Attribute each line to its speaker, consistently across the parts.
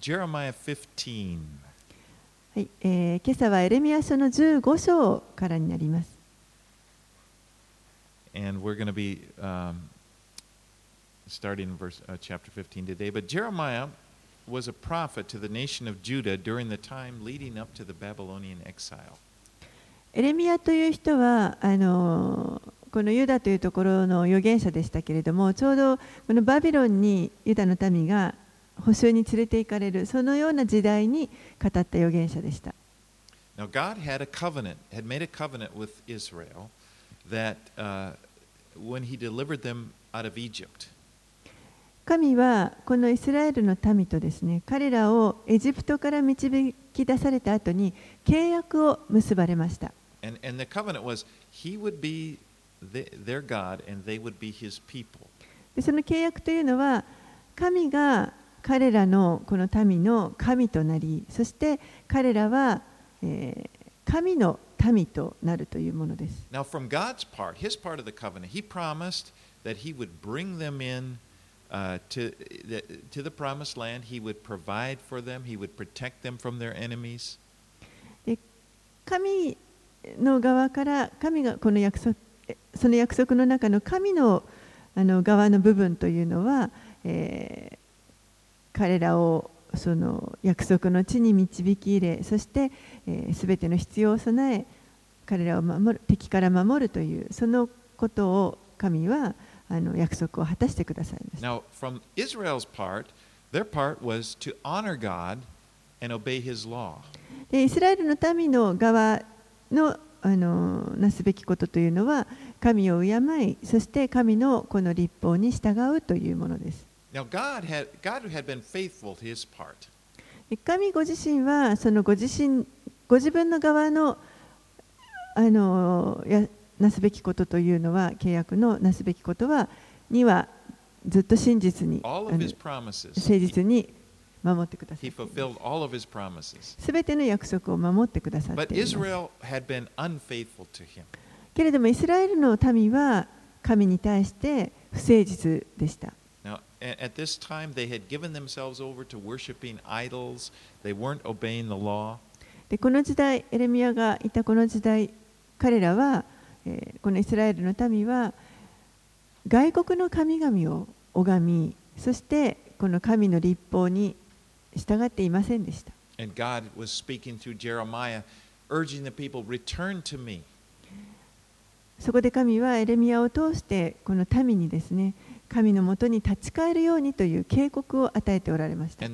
Speaker 1: Jeremiah 15.
Speaker 2: はい、えー今朝はエレミア書の15章からになります。
Speaker 1: And we're going to be um, starting in verse, uh, chapter 15 today. But Jeremiah was a prophet to the nation of Judah during the time leading up to the Babylonian exile.
Speaker 2: エレミアという人はあのーこのユダというところの預言者でしたけれどもちょうどこのバビロンにユダの民が捕囚に連れて行かれるそのような時代に語った預言者でした。
Speaker 1: Now, God had a covenant, had made a covenant with Israel that uh, when He delivered them out of Egypt,
Speaker 2: 神はこのイスラエルの民とですね彼らをエジプトから導き出された後に契約を結ばれました
Speaker 1: and, and the covenant was He would be the, their God and they would be His people.
Speaker 2: でその契約というのは神が彼らのこの民の神となりそして彼らは、えー神の民となるというものです
Speaker 1: Now, from God's part, His part of the covenant, He promised that He would bring them in uh, to, the, to the promised land. He would provide for them. He would protect them from their enemies.
Speaker 2: 神の側から神がこの約束えその約束の中の神のあの側の部分というのは、えー彼らをその約束の地に導き入れそしてすべ、全ての必要を備え彼らを守る敵から守るというそのことを神はあの約束を果たしてくださいました
Speaker 1: Now, from Israel's part, their part was to honor God and obey His law.
Speaker 2: でイスラエルの民の側のあのなすべきことというのは神を敬いそして神のこの立法に従うというものです神ご自身はそのご自身ご自分の側の,あのなすべきことというのは契約のなすべきことはにはずっと真実に誠実に守ってくださってす。べての約束を守ってくださっていけれどもイスラエルの民は神に対して不誠実でした。
Speaker 1: At this time, they had given themselves over to worshiping idols. They weren't obeying the law.
Speaker 2: でこの時代、エレミアがいたこの時代、彼らは、えーこのイスラエルの民は外国の神々を拝み、そしてこの神の立法に従っていませんでした。
Speaker 1: And God was speaking through Jeremiah, urging the people, Return to me.
Speaker 2: そこで神はエレミアを通してこの民にですね、神のもとに立ち返るようにという警告を与えておられました。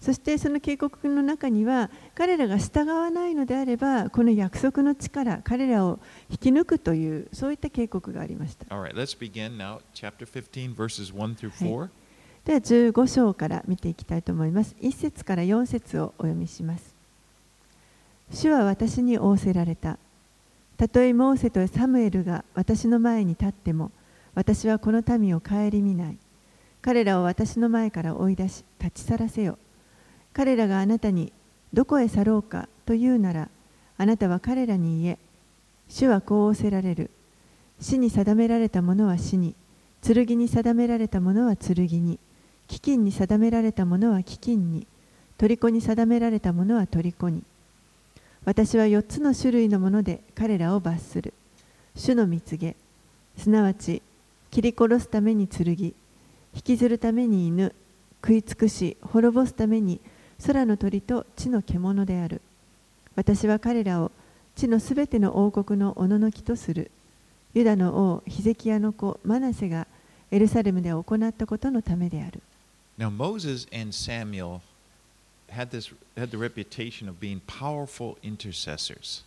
Speaker 2: そしてその警告の中には彼らが従わないのであればこの約束の力彼らを引き抜くというそういった警告がありました。では15章から見ていきたいと思います。1節から4節をお読みします。主は私に仰せられた。たとえモーセとサムエルが私の前に立っても私はこの民を顧みない。彼らを私の前から追い出し立ち去らせよ。彼らがあなたにどこへ去ろうかと言うならあなたは彼らに言え。主はこう仰せられる。死に定められたものは死に。剣に定められたものは剣に。飢饉に定められたものは飢饉に。虜に定められたものは虜に。私は4つの種類のもので彼らを罰する。主の蜜げ。すなわち切り殺すために剣。引きずるために犬。食い尽くし滅ぼすために空の鳥と地の獣である。私は彼らを地のすべての王国のおののきとする。ユダの王ヒゼキヤの子マナセがエルサレムで行ったことのためである。
Speaker 1: Now, Moses and Samuel had, this, had the reputation of being powerful intercessors.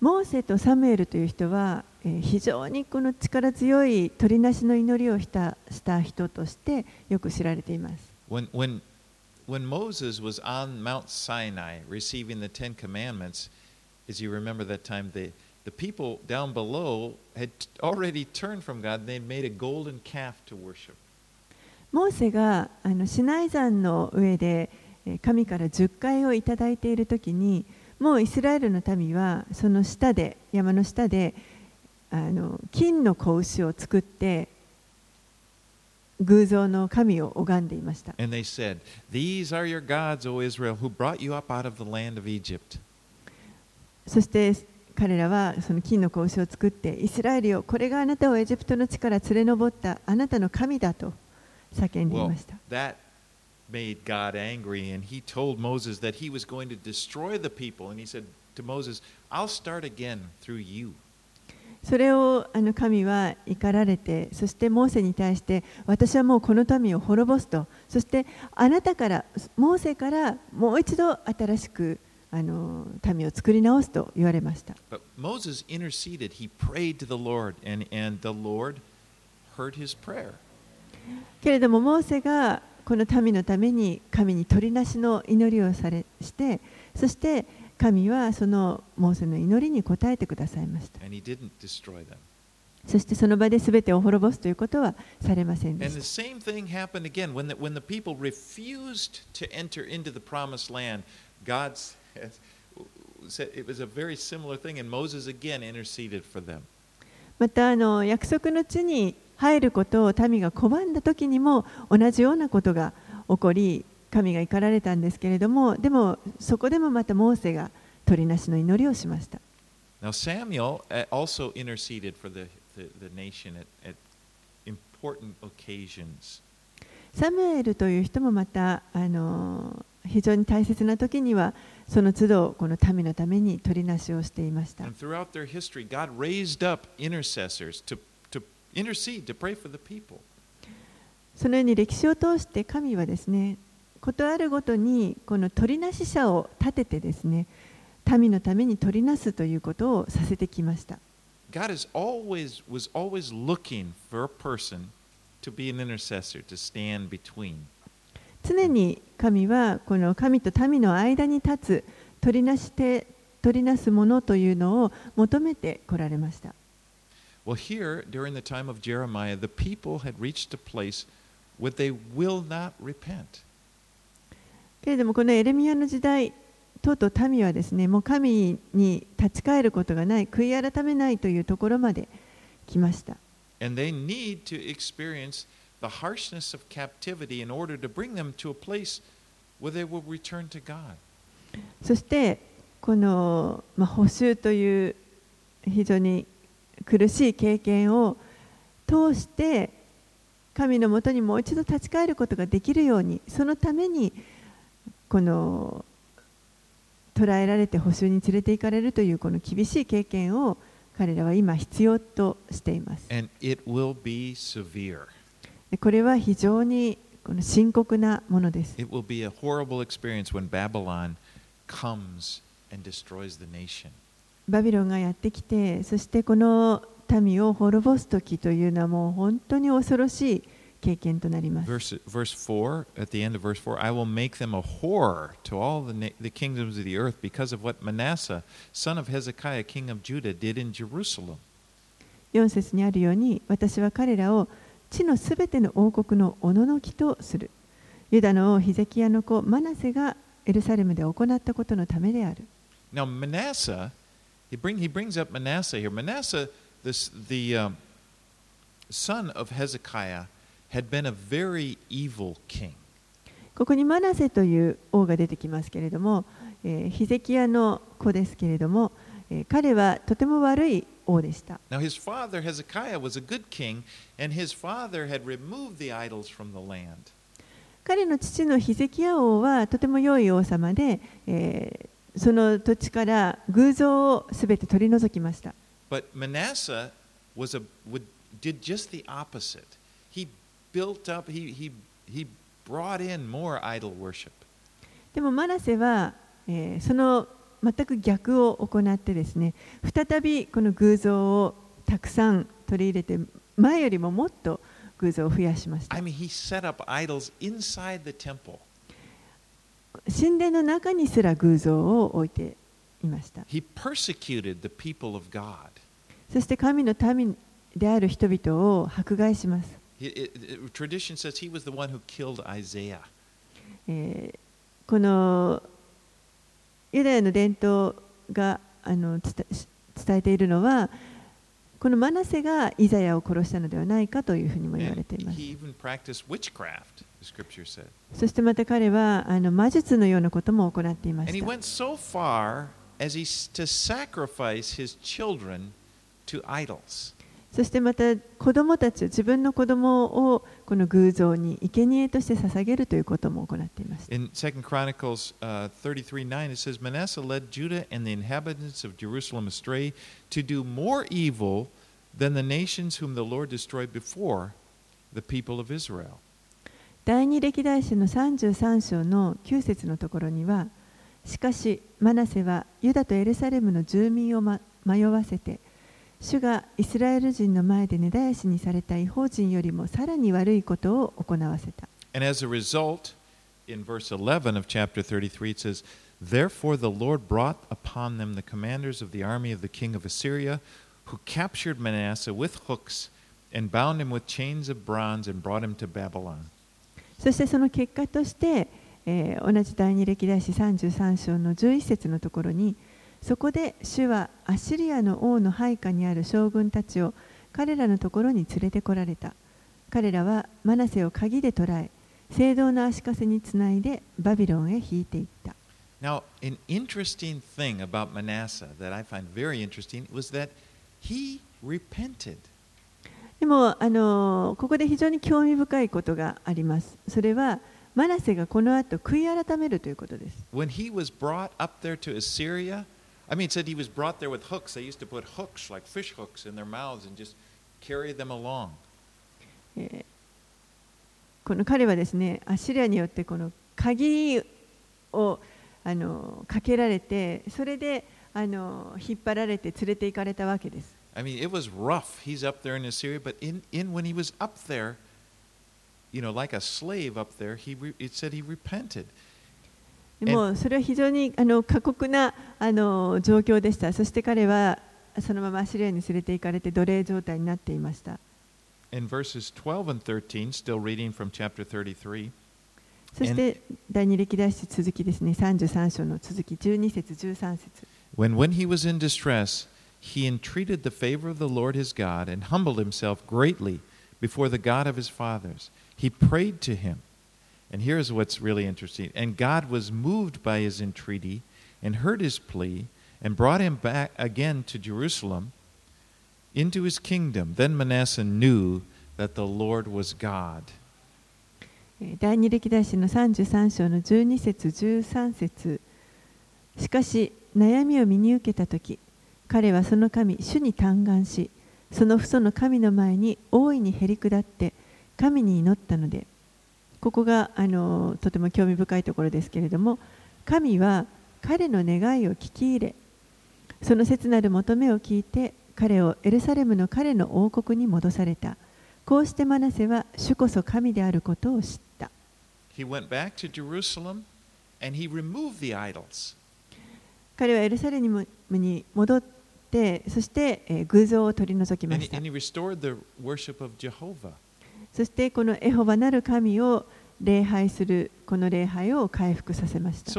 Speaker 2: モーセとサムエルという人は、えー非常にこの力強い鳥なしの祈りをしたした人としてよく知られています。
Speaker 1: When, when, when Moses was on Mount Sinai receiving the Ten Commandments, as you remember that time, the, the people down below had already turned from God. They'd made a golden calf to worship.
Speaker 2: モーセがあのシナイ山の上でえー神から10回をいただいている時にもうイスラエルの民はその下で山の下であの金の子牛を作って偶像の神を拝んでいました。
Speaker 1: And they said, These are your gods, O Israel, who brought you up out of the land of Egypt.
Speaker 2: そして彼らはその金の子牛を作ってイスラエルよこれがあなたをエジプトの地から連れ上ったあなたの神だと叫んでい
Speaker 1: Well,
Speaker 2: ました。
Speaker 1: that made God angry, and he told Moses that he was going to destroy the people. And he said to Moses, I'll start again through you.
Speaker 2: それをあの神は怒られて、そしてモーセに対して、私はもうこの民を滅ぼすと、そしてあなたから、モーセからもう一度新しくあの民を作り直すと言われました。
Speaker 1: But Moses interceded. He prayed to the Lord, and, and the Lord heard his prayer.
Speaker 2: けれども、モーセがこの民のために神に取りなしの祈りをされしてそして神はそのモーセの祈りに応えてくださいました。そしてその場で全てを滅ぼすということはされませんでした。またあの約束の地に入ることを民が拒んだ時にも同じようなことが起こり神が怒られたんですけれどもでもそこでもまたモーセが取りなしの祈りをしました
Speaker 1: Now, Samuel uh, also interceded for the, the, the nation at, at important occasions.
Speaker 2: サムエルという人もまたあの非常に大切な時にはその都度この民のために取りなしをしていました
Speaker 1: And throughout their history, God raised up intercessors to intercede, to pray for the people.
Speaker 2: そのように歴史を通して神はですねことあるごとにこの取りなし者を立ててですね民のために取りなすということをさせてきました
Speaker 1: God is always, was always looking for a person to be an intercessor, to stand between.
Speaker 2: 常に神はこの神と民の間に立つ取りなして取りなすものというのを求めてこられました
Speaker 1: Well, here, during the time of Jeremiah, the people had reached a place where they will not repent.
Speaker 2: けれどもこのエレミアの時代とうとう民はですねもう神に立ち返ることがない悔い改めないというところまで来ました
Speaker 1: And they need to experience the harshness of captivity in order to bring them to a place where they will return to God.
Speaker 2: そしてこの、まあ、補修という非常に苦しい経験を通して神のもとにもう一度立ち返ることができるようにそのためにこの捉えられて補修に連れて行かれるというこの厳しい経験を彼らは今必要としています。これは非常にこの深刻なものです。
Speaker 1: It will be a horrible experience when Babylon comes and destroys the nation.
Speaker 2: バビロンがやってきて、そしてこの民を滅ぼす時というのはもう本当に恐ろしい経験となります。
Speaker 1: Verse, verse 4, at the end of verse 4, I will make them a horror to all the, the kingdoms of the earth because of what Manasseh, son of Hezekiah, king of Judah, did in Jerusalem.
Speaker 2: 4節にあるように、私は彼らを地のすべての王国のおののきとする。ユダの王ヒゼキヤの子マナセがエルサレムで行ったことのためである。
Speaker 1: Now, Manasseh, he, bring, he brings up Manasseh here. Manasseh, this, the um, son of Hezekiah, had been a very evil king.
Speaker 2: ここにマナセという王が出てきますけれども、えーヒゼキヤの子ですけれども、えー彼はとても悪い王でした。
Speaker 1: Now, his father Hezekiah was a good king, and his father had removed the idols from the land.
Speaker 2: 彼の父のヒゼキヤ王はとても良い王様で、えーその土地から偶像をすべて取り除きました。
Speaker 1: But Manasseh was a, would, did just the opposite. He built up, he, he, he brought in more idol worship.
Speaker 2: でもマナセは、えーその全く逆を行ってですね再びこの偶像をたくさん取り入れて前よりももっと偶像を増やしました
Speaker 1: I mean, he set up idols inside the temple.
Speaker 2: 神殿の中にすら偶像を置いていました。そして神の民である人々を迫害します。このこのユダヤの伝統があの伝えているのは、このマナがイザヤを殺したのではないかというふうにも言われています。そしてまた彼はあの魔術のようなことも行っていました。そしてまた子供たち、自分の子供をこの偶像に生贄として捧げるということも行っていました。
Speaker 1: In Second Chronicles uh, 33 9, it says, Manasseh led Judah and the inhabitants of Jerusalem astray to do more evil than the nations whom the Lord destroyed before the people of Israel.
Speaker 2: 第二歴代史の33章の9節のところにはしかしマナセはユダとエルサレムの住民を、ま、迷わせて主がイスラエル人の前で根絶やしにされた違法人よりもさらに悪いことを行わせた
Speaker 1: And as a result, in verse 11 of chapter 33, it says, Therefore the Lord brought upon them the commanders of the army of the king of Assyria, who captured Manasseh with hooks and bound him with chains of bronze and brought him to Babylon.
Speaker 2: そしてその結果として、えー同じ第二歴代史33章の11節のところにそこで主はアッシリアの王の配下にある将軍たちを彼らのところに連れてこられた。彼らはマナセを鍵で捕らえ聖堂の足かせにつないでバビロンへ引いていった。
Speaker 1: Now, an interesting thing about Manasseh that I find very interesting was that he repented.
Speaker 2: でもあのここで非常に興味深いことがあります。それはマナセがこの後悔い改めるということです。
Speaker 1: When he was brought up there to Assyria, I mean, it said he was brought there with hooks. They used to put hooks, like fish hooks, in their mouths and just carry them along.
Speaker 2: えーこの彼はですねアッシリアによってこの鍵をあのかけられてそれであの引っ張られて連れて行かれたわけです
Speaker 1: I mean, it was rough. He's up there in Assyria, but in, in when he was up there, you know, like a slave up there, he re, it said he repented.
Speaker 2: でもそれは非常にあの過酷なあの状況でしたそして彼はそのままアッシリアに連れて行かれて奴隷状態になっていました
Speaker 1: In verses 12 and 13, still reading from chapter 33,
Speaker 2: そして第二歴代史続きですね33章の続き12節13節
Speaker 1: when when he was in distress, he entreated the favor of the Lord his God and humbled himself greatly before the God of his fathers. He prayed to him. And here's what's really interesting. And God was moved by his entreaty and heard his plea and brought him back again to Jerusalem into his kingdom. Then Manasseh knew that the Lord was God.
Speaker 2: え第二歴代史の33章の12節13節しかし悩みを身に受けた時彼はその神主に嘆願しその父祖の神の前に大いにへり下って神に祈ったのでここがあのとても興味深いところですけれども神は彼の願いを聞き入れその切なる求めを聞いて彼をエルサレムの彼の王国に戻されたこうしてマナセは主こそ神であることを知った。
Speaker 1: He went back to Jerusalem and he removed the idols.
Speaker 2: 彼はエルサレムに戻って、そして、えー偶像を取り除きまし
Speaker 1: he,
Speaker 2: た
Speaker 1: and。he restored the worship of Jehovah.
Speaker 2: そしてこのエホバなる神を礼拝するこの礼拝を回復させました。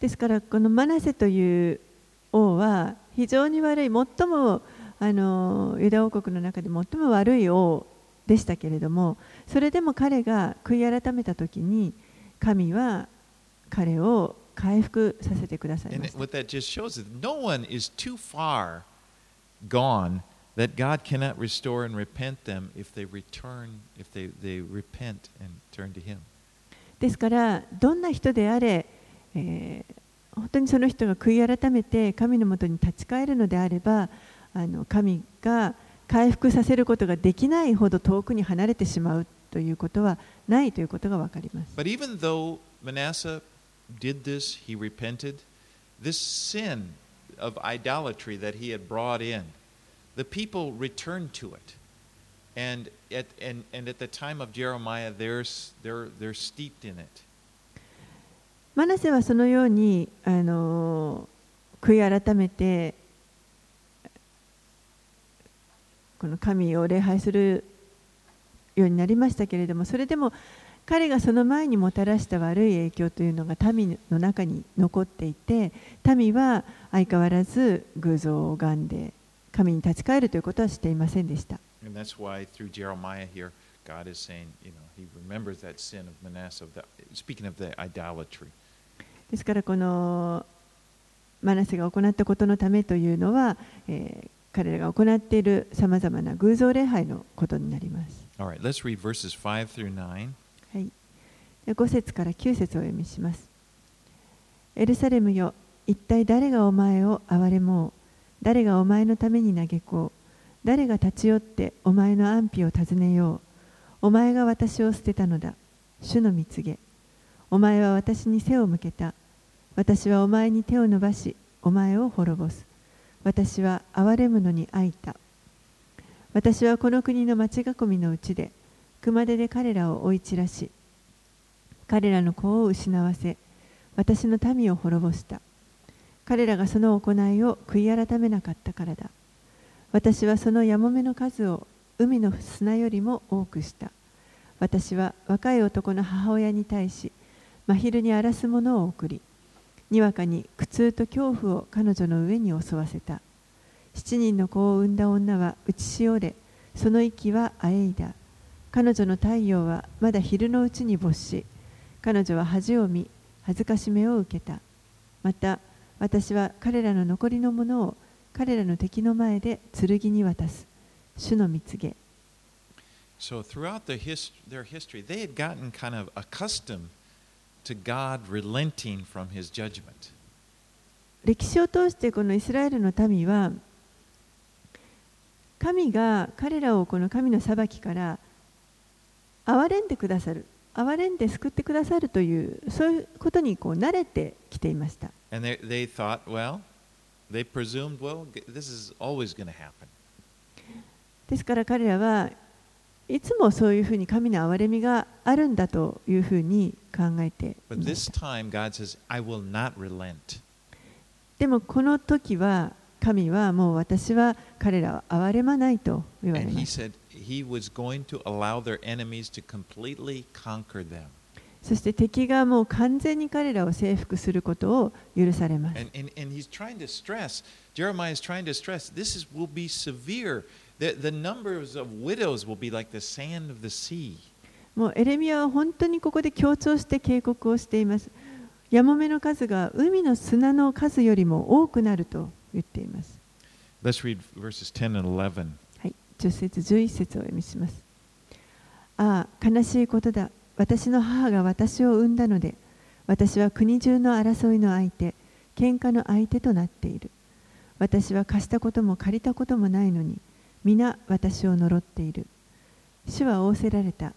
Speaker 2: ですからこのマナセという王は非常に悪い最もあのユダ王国の中で最も悪い王でしたけれども。それでも彼が悔い改めた時に神は彼を回復させてくださいまし。ですから、どんな人であれ、本当にその人が悔い改めて神のもとに立ち返るのであればあの、神が回復させることができないほど遠くに離れてしまうということはないということが分かります。
Speaker 1: But even though Manasseh did this, he repented, this sin of idolatry that he had brought in, the people returned to it. And at, and, and at the time of Jeremiah, they're, they're, they're steeped in it.
Speaker 2: マナセはそのようにあの悔い改めてこの神を礼拝するようになりましたけれどもそれでも彼がその前にもたらした悪い影響というのが民の中に残っていて民は相変わらず偶像を拝んで神に立ち返るということはしていませんでした。
Speaker 1: And that's why through Jeremiah here, God is saying, you know, He remembers that sin of Manasseh, of the, speaking of the idolatry.
Speaker 2: ですからこのマナセが行ったことのためというのは、えー彼らが行っているさまざまな偶像礼拝のことになります。
Speaker 1: 5 through 9.
Speaker 2: はい、5節から9節を読みします。エルサレムよ、一体誰がお前を憐れもう、誰がお前のために嘆こう、誰が立ち寄ってお前の安否を尋ねよう、お前が私を捨てたのだ、主の蜜げ。お前は私に背を向けた、私はお前に手を伸ばし、お前を滅ぼす。私は憐れむのに愛いた。私はこの国の町囲みのうちで、熊手で彼らを追い散らし、彼らの子を失わせ、私の民を滅ぼした。彼らがその行いを悔い改めなかったからだ。私はそのやもめの数を海の砂よりも多くした。私は若い男の母親に対し、真昼に荒らす者を送り、にわかに苦痛と恐怖を彼女の上に襲わせた。七人の子を産んだ女は打ちしおれ、その息はあえいだ。彼女の太陽はまだ昼のうちに没し、彼女は恥を見、恥ずかしめを受けた。また、私は彼らの残りのものを彼らの敵の前で剣に渡す。主の蜜げ。
Speaker 1: So throughout the his, their history, they had gotten kind of accustomed to God relenting from His judgment.
Speaker 2: 歴史を通してこのイスラエルの民は神が彼らをこの神の裁きから憐れんでくださる憐れんで救ってくださるというそういうことにこう慣れてきていました
Speaker 1: And they, they thought, well, they presumed, well, g- this is always going to happen.
Speaker 2: ですから彼らはいつもそういうふうに神の憐れみがあるんだというふうに考えていました
Speaker 1: time, God says, I will not relent.
Speaker 2: でもこの時は神はもう私は彼らは憐れまないと言われました。そして敵がもう完全に彼らを征服することを許されます。もうエレミアは本当にここで強調して警告をしています。ヤモメの数が海の砂の数よりも多くなると。言っています。
Speaker 1: Let's read verses 10 and 11.
Speaker 2: はい、10節11節をお読みします。ああ、悲しいことだ。私の母が私を産んだので、私は国中の争いの相手、喧嘩の相手となっている。私は貸したことも借りたこともないのに、皆私を呪っている。主は仰せられた。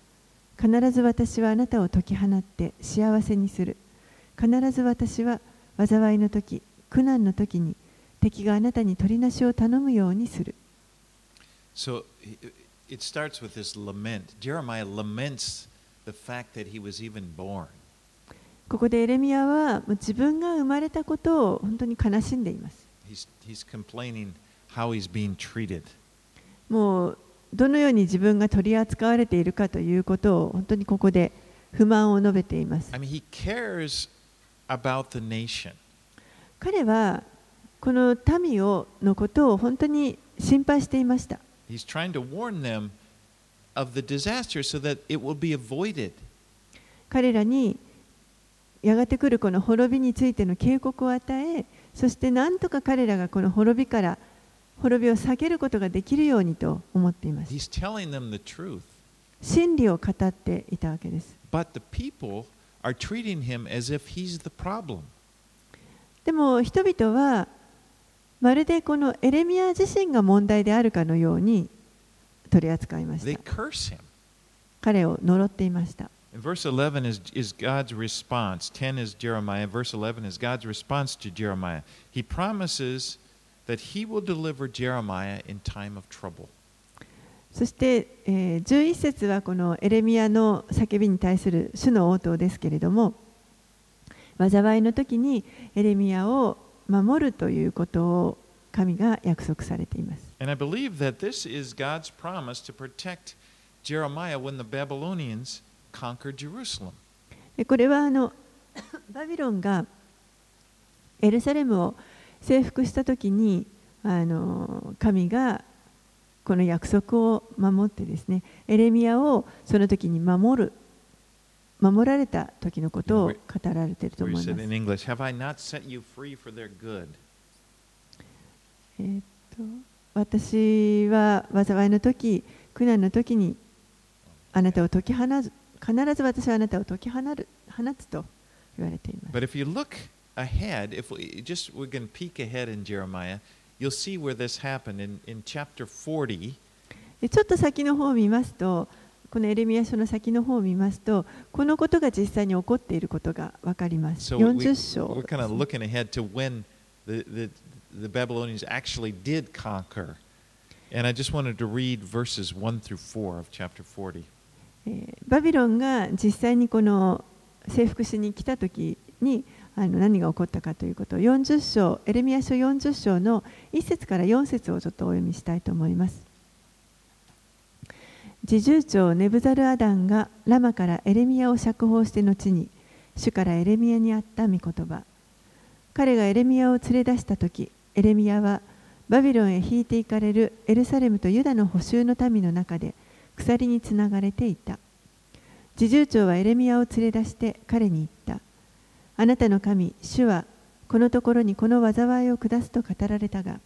Speaker 2: 必ず私はあなたを解き放って幸せにする。必ず私は災いの時、苦難の時に敵があなたに取りなしを頼むようにする。
Speaker 1: So it starts with this lament. Jeremiah laments the fact that he was even born.
Speaker 2: ここでエレミアは自分が生まれたことを本当に悲しんでいます。
Speaker 1: He's, he's complaining how he's being treated.
Speaker 2: もうどのように自分が取り扱われているかということを本当にここで不満を述べています
Speaker 1: I。mean, he cares about the nation.
Speaker 2: 彼はこの民をのことを本当に心配していました。彼らにやがてくるこの滅びについての警告を与え、そしてなんとか彼らがこの滅びから滅びを避けることができるようにと思っています。真理を語っていたわけです。でも人々は、まるでこのエレミア自身が問題であるかのように取り扱いました。彼を呪っていました。そして、えー、11節はこのエレミアの叫びに対する主の応答ですけれども、災いの時にエレミアを守るということを神が約束されています。これはあの バビロンがエルサレムを征服したときにあの神がこの約束を守ってですねエレミアをその時に守る。守られた時のことを語られていると思います。
Speaker 1: English, Have?
Speaker 2: えーっと私は災いの時苦難の時にあなたを解き放つ必ず私はあなたを解き放る放つと言われています。
Speaker 1: But if you look ahead, if we just we can peek ahead in Jeremiah, you'll see where this happened in, in chapter 40.
Speaker 2: でちょっと先の方を見ますと、このエレミア書の先の方を見ますと、このことが実際に起こっていることが分かります。
Speaker 1: So、
Speaker 2: 40章。バビロンが実際にこの征服しに来たときにあの何が起こったかということ40章、エレミア書40章の1節から4節をちょっとお読みしたいと思います。侍従長ネブザルアダンがラマからエレミアを釈放して後に主からエレミアにあった御言葉。彼がエレミアを連れ出した時エレミアはバビロンへ引いて行かれるエルサレムとユダの補修の民の中で鎖につながれていた。侍従長はエレミアを連れ出して彼に言った。あなたの神主はこのところにこの災いを下すと語られたが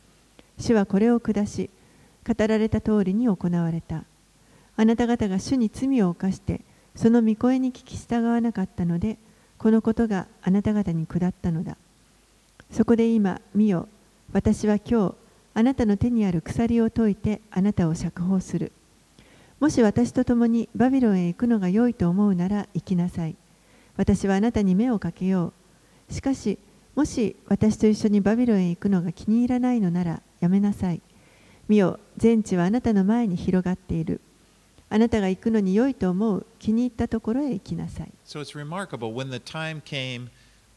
Speaker 2: 主はこれを下し語られた通りに行われた。あなた方が主に罪を犯してその御声に聞き従わなかったのでこのことがあなた方に下ったのだそこで今見よ私は今日あなたの手にある鎖を解いてあなたを釈放するもし私と共にバビロンへ行くのが良いと思うなら行きなさい。私はあなたに目をかけよう。しかし、もし私と一緒にバビロンへ行くのが気に入らないのならやめなさい。見よ、全地はあなたの前に広がっている。あなたが行くのに良いと思う気に入ったところへ行きなさい。
Speaker 1: So it's remarkable when the time came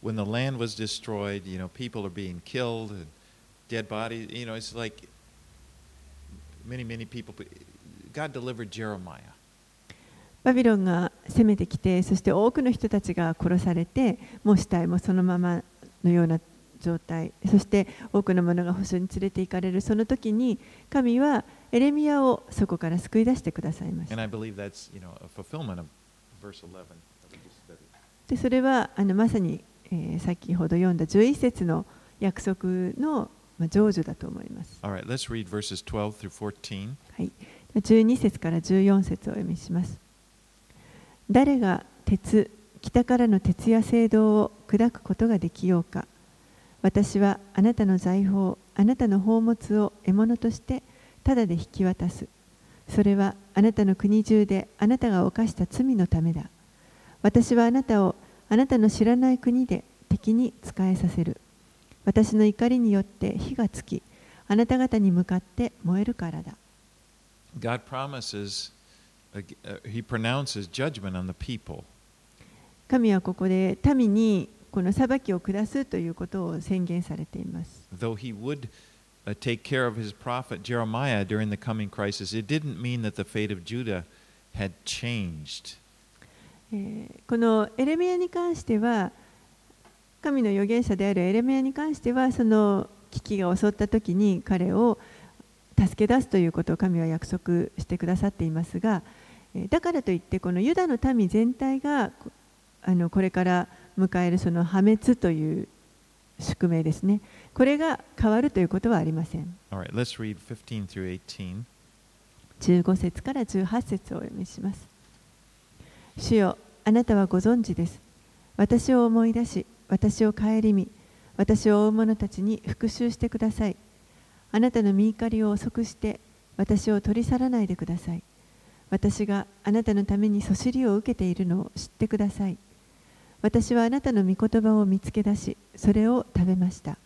Speaker 1: when the land was destroyed, you know, people are being killed and dead bodies, you know, it's like many, many people. God delivered Jeremiah.
Speaker 2: バビロンが攻めてきて、そして多くの人たちが殺されて、もう死体もそのままのような状態、そして多くの者が保証に連れて行かれるその時に、神はエレミアをそこから救い出してくださいました
Speaker 1: And。I believe that's, you know, a fulfillment of verse 11 that we just studied.
Speaker 2: でそれはあのまさに、えー先ほど読んだ11節の約束の、まあ、成就だと思います。
Speaker 1: All right, let's read verses 12 through 14.
Speaker 2: はい、12節から14節をお読みします。誰が鉄、北からの鉄や青銅を砕くことができようか。私はあなたの財宝、あなたの宝物を獲物としてただで引き渡す。それはあなたの国中であなたが犯した罪のためだ。私はあなたをあなたの知らない国で敵に仕えさせる。私の怒りによって火がつき、あなた方に向かって燃えるからだ。
Speaker 1: God promises, uh, uh, He pronounces judgment on the people.
Speaker 2: 神はここで民にこの裁きを下すということを宣言されています。
Speaker 1: Though He would uh, take care of His prophet Jeremiah during the coming crisis, it didn't mean that the fate of Judah had changed.
Speaker 2: えこのエレミアに関しては神の預言者であるエレミアに関してはその危機が襲った時に彼を助け出すということを神は約束してくださっていますがえだからといってこのユダの民全体があのこれから迎えるその破滅という宿命ですねこれが変わるということはありません
Speaker 1: All right, let's read 15 through 18.
Speaker 2: 15節から18節をお読みします。主よ、あなたはご存知です。私を思い出し、私を顧み、私を追う者たちに復讐してください。あなたの見怒りを遅くして、私を取り去らないでください。私があなたのためにそしりを受けているのを知ってください。私はあなたの御言葉を見つけ出し、それを食べました。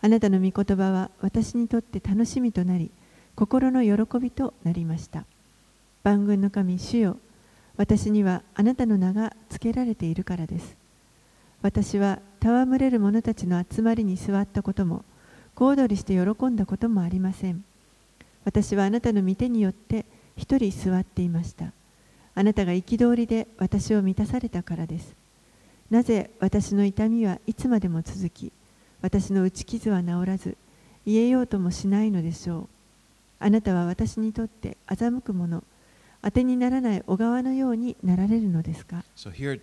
Speaker 2: あなたの御言葉は私にとって楽しみとなり、心の喜びとなりました。万軍の神主よ、私にはあなたの名が付けられているからです。私は戯れる者たちの集まりに座ったことも、小躍りして喜んだこともありません。私はあなたの御手によって一人座っていました。あなたが憤りで私を満たされたからです。なぜ私の痛みはいつまでも続き、私の打ち傷は治らず、言えようともしないのでしょう。あなたは私にとって欺くもの、当てにならない小川のようになられるのですか
Speaker 1: ？So、here,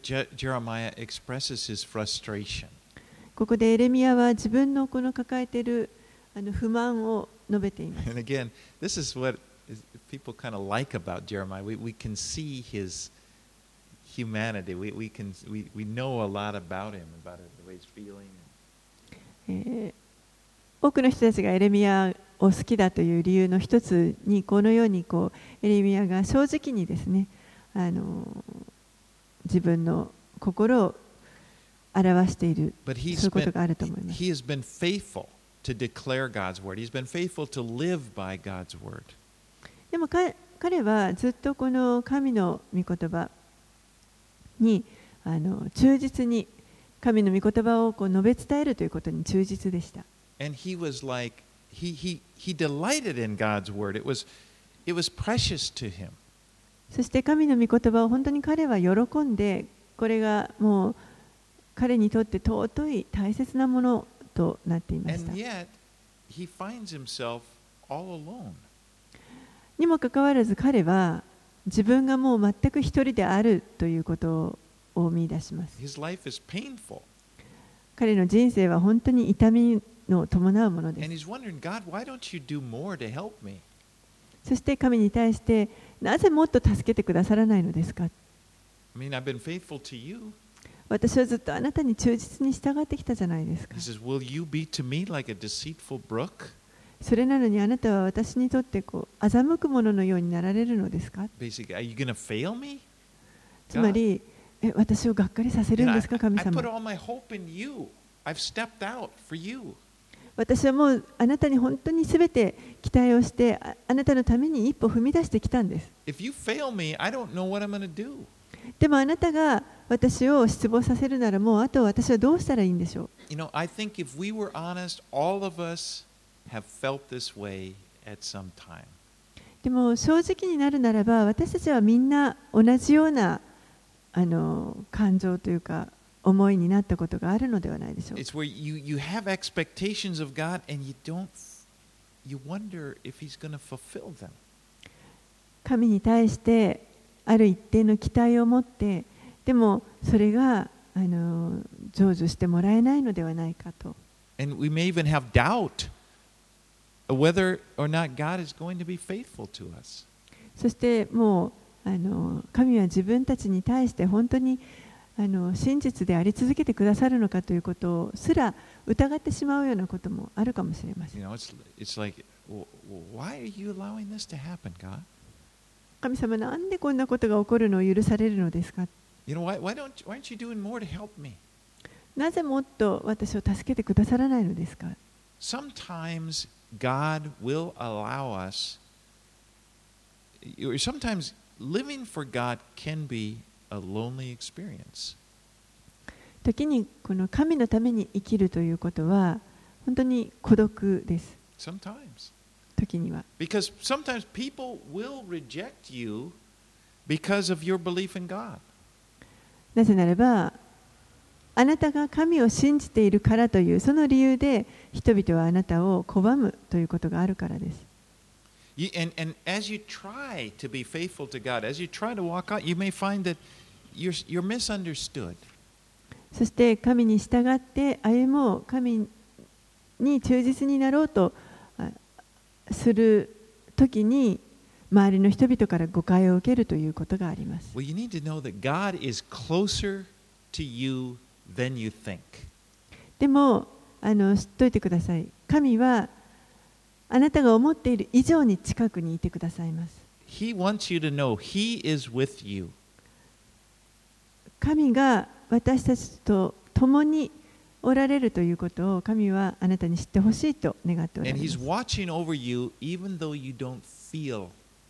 Speaker 2: ここでエレミアは自分のこの抱えているあの不満を述べています
Speaker 1: frustration こ of like about Jeremiah. We, we can humanity. We, we, can, we, we know a lot about him, about the way he's feeling.
Speaker 2: えー多くの人たちがエレミアを好きだという理由の一つにこのようにこうエレミアが正直にですねあの自分の心を表しているそういうことがあると思います
Speaker 1: he has been faithful to declare God's word. He's been faithful to live by God's word.
Speaker 2: でもか彼はずっとこの神の御言葉にあの忠実に神の御言葉をこう述べ伝えるということに忠実でした。そして神の御言葉を本当に彼は喜んで、これがもう彼にとって尊い大切なものとなっていました。にもかかわらず彼は、自分がもう全く一人であるということを見出します.彼の人生は本当に痛みの伴うものです?そして神に対してなぜもっと助けてくださらないのですか？私はずっとあなたに忠実に従ってきたじゃないですかそれなのにあなたは私にとってこう欺くもののようになられるのですか？つまりえ、私をがっかりさせるんですか神様？私はもうあなたに本当にすべて期待をしてあ,あなたのために一歩踏み出してきたんです。でもあなたが私を失望させるならもうあと私はどうしたらいいんでしょう？でも正直になるならば私たちはみんな同じようなあの感情というか思いになったことがあるのではないでしょうか。神に対してある一定の期待を持ってでもそれがあの成就してもらえないのではないかと。
Speaker 1: whether or not God is going to be faithful to us.
Speaker 2: そしてもうあの神は自分たちに対して本当にあの真実であり続けてくださるのかということをすら疑ってしまうようなこともあるかもしれません。
Speaker 1: You know, it's, it's like, happen,
Speaker 2: 神様、なんでこんなことが起こるのを許されるのですか
Speaker 1: ？You know, why, why why
Speaker 2: なぜもっと私を助けてくださらないのですか
Speaker 1: ？Sometimes God will allow us, or sometimes living for God can be a lonely experience.
Speaker 2: 時にこの神のために生きるということは本当に孤独です
Speaker 1: Sometimes.
Speaker 2: 時には
Speaker 1: Because sometimes people will reject you because of your belief in God.
Speaker 2: なぜならば あなたが神を信じているからというその理由で人々はあなたを拒むということがあるからです。そして神に従って歩もう神に忠実になろうとする時に周りの人々から誤解を受けるということがあります。
Speaker 1: Than you think.
Speaker 2: でもあの知っといてください神はあなたが思っている以上に近くにいてくださいます
Speaker 1: He wants you to know He is with you.
Speaker 2: 神が私たちと共におられるということを神はあなたに知ってほしいと願っておられ
Speaker 1: And
Speaker 2: ます
Speaker 1: you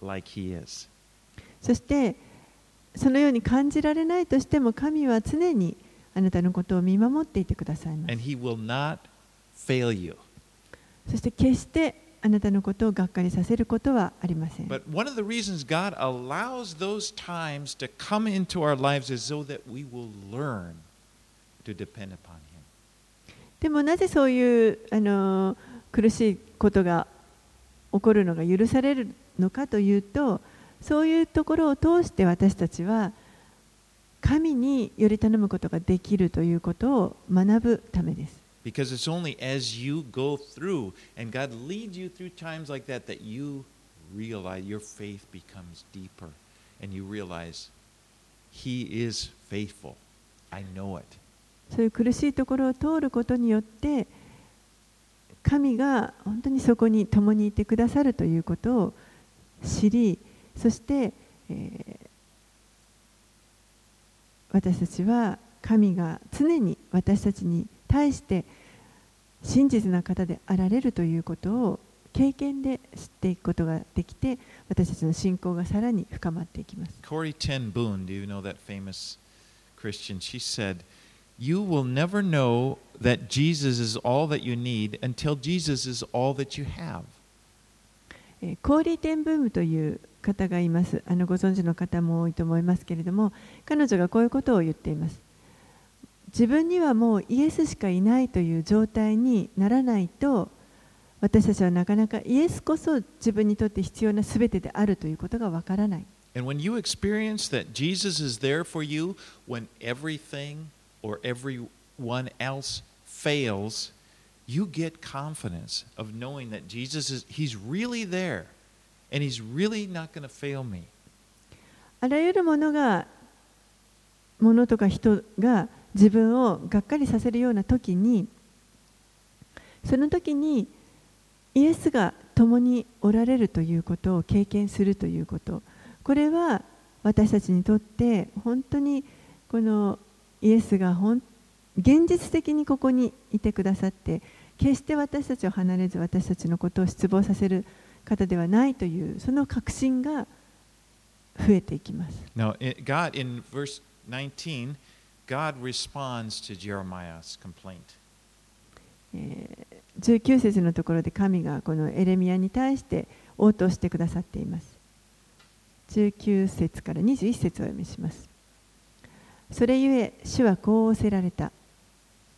Speaker 1: like.
Speaker 2: そしてそのように感じられないとしても神は常にあなたのことを見守っていてくださいま。そして決してあなたのことをがっかりさせることはありません。でもなぜそういうあの苦しいことが起こるのが許されるのかというと、そういうところを通して私たちは、神により頼むことができるということを学ぶためです。
Speaker 1: Because it's only as you go through and God leads you through times like that that you realize your faith becomes deeper and you realize He is faithful. I know it.
Speaker 2: そういう苦しいところを通ることによって神が本当にそこに共にいてくださるということを知りそして、えー私たちは神が常に私たちに対して真実な方であられるということを経験で知っていくことができて私たちの信仰がさらに深まっていきます。
Speaker 1: Corey Ten do you know that famous Christian? She said, You will never know that Jesus is all that you need until Jesus is all that you have.
Speaker 2: えーコーリー・テンブームという方がいますあのご存知の方も多いと思いますけれども彼女がこういうことを言っています自分にはもうイエスしかいないという状態にならないと私たちはなかなかイエスこそ自分にとって必要な全てであるということがわからない
Speaker 1: And when you experience that Jesus is there for you when everything or everyone else fails, you get confidence of knowing that Jesus is He's really there really not going to fail me.
Speaker 2: あらゆるものがものとか人が自分をがっかりさせるような時にその時にイエスが共におられるということを経験するということこれは私たちにとって本当にこのイエスがほん現実的にここにいてくださって決して私たちを離れず私たちのことを失望させる方ではないというその確信が増えていきます。
Speaker 1: Now, God, in verse 19, God responds to Jeremiah's complaint.
Speaker 2: えー19節のところで神がこのエレミアに対して応答してくださっています。19節から21節をお読みします。それゆえ、主はこう仰せられた。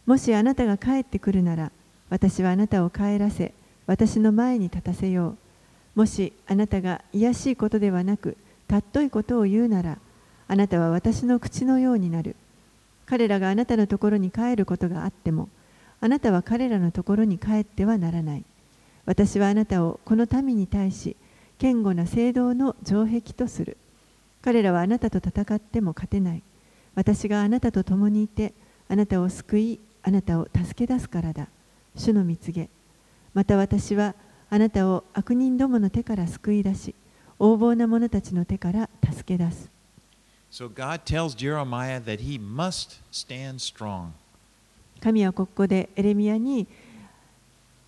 Speaker 2: もしあなたが帰ってくるなら、私はあなたを帰らせ、私の前に立たせよう。もしあなたが卑しいことではなく、たっといことを言うなら、あなたは私の口のようになる。彼らがあなたのところに帰ることがあっても、あなたは彼らのところに帰ってはならない。私はあなたをこの民に対し、堅固な聖堂の城壁とする。彼らはあなたと戦っても勝てない。私があなたと共にいて、あなたを救い、あなたを助け出すからだ。主の蜜げ。また私はあなたを悪人どもの手から救い出し、横暴な者たちの手から助け出す。
Speaker 1: So God tells Jeremiah that he must stand strong.
Speaker 2: 神はここでエレミアに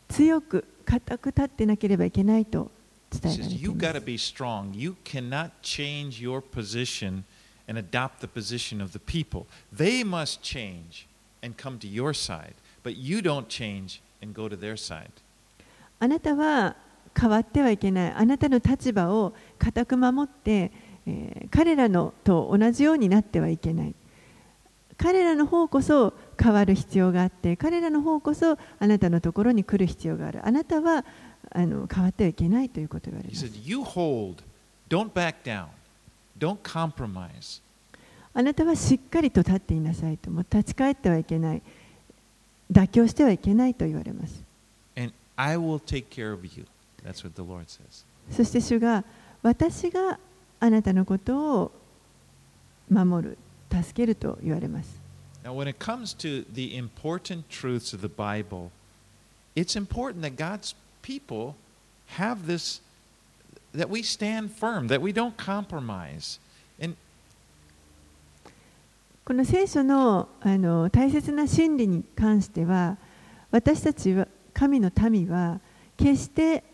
Speaker 2: 強く固く立ってなければいけないと伝えられています.
Speaker 1: You cannot change your position and adopt the position of the people. They must change and come to your side, but you don't change and go to their side.
Speaker 2: あなたは変わってはいけない。あなたの立場を固く守って、えー彼らのと同じようになってはいけない。彼らの方こそ変わる必要があって、彼らの方こそあなたのところに来る必要がある。あなたはあの変わってはいけないということを言われます
Speaker 1: said.
Speaker 2: あなたはしっかりと立っていなさいと。もう立ち返ってはいけない。妥協してはいけないと言われます。
Speaker 1: and I will take care of you. That's what the Lord says.
Speaker 2: そして主が私があなたのことを守る、助けると言われます。
Speaker 1: Now, when it comes to the important truths of the Bible, it's important that God's people have this, that we stand firm, that we don't compromise. And
Speaker 2: この聖書のあの大切な真理に関しては私たちは 神の民は決して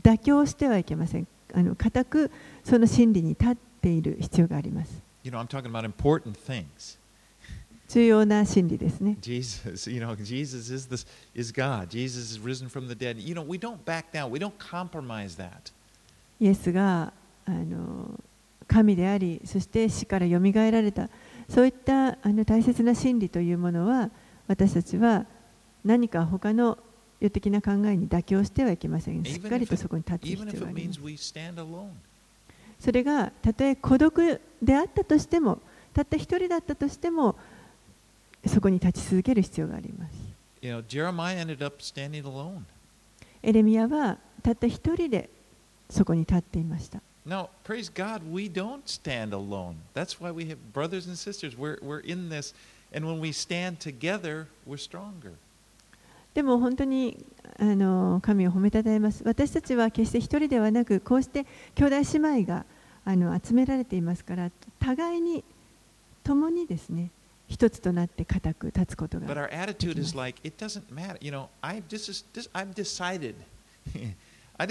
Speaker 2: 妥協してはいけません。あの固くその真理に立っている必要があります。
Speaker 1: you know, I'm talking about important things.
Speaker 2: 重要な真理ですね。
Speaker 1: Jesus, you know, Jesus is this is God. Jesus is risen from the dead. You know, we don't back down. We don't compromise that.
Speaker 2: イエスがあの神であり、そして死からよみがえられた、そういったあの大切な真理というものは、私たちは何か他の世的な考えに妥協してはいけません。しっかりとそこに立つ必要があります.それがたとえ孤独であったとしても、たった一人だったとしても、そこに立ち続ける必要があります。
Speaker 1: You know.
Speaker 2: エレミアはたった一人でそこに立っていました。
Speaker 1: No, praise God, we don't stand alone. That's why we have brothers and sisters. We're, we're in this. And when we stand together, we're stronger.
Speaker 2: でも本当にあの神を褒めたえます。私たちは決して一人ではなく、こうして兄弟姉妹があの集められていますから、互いに共にですね、一つとなって固く立つことが。
Speaker 1: I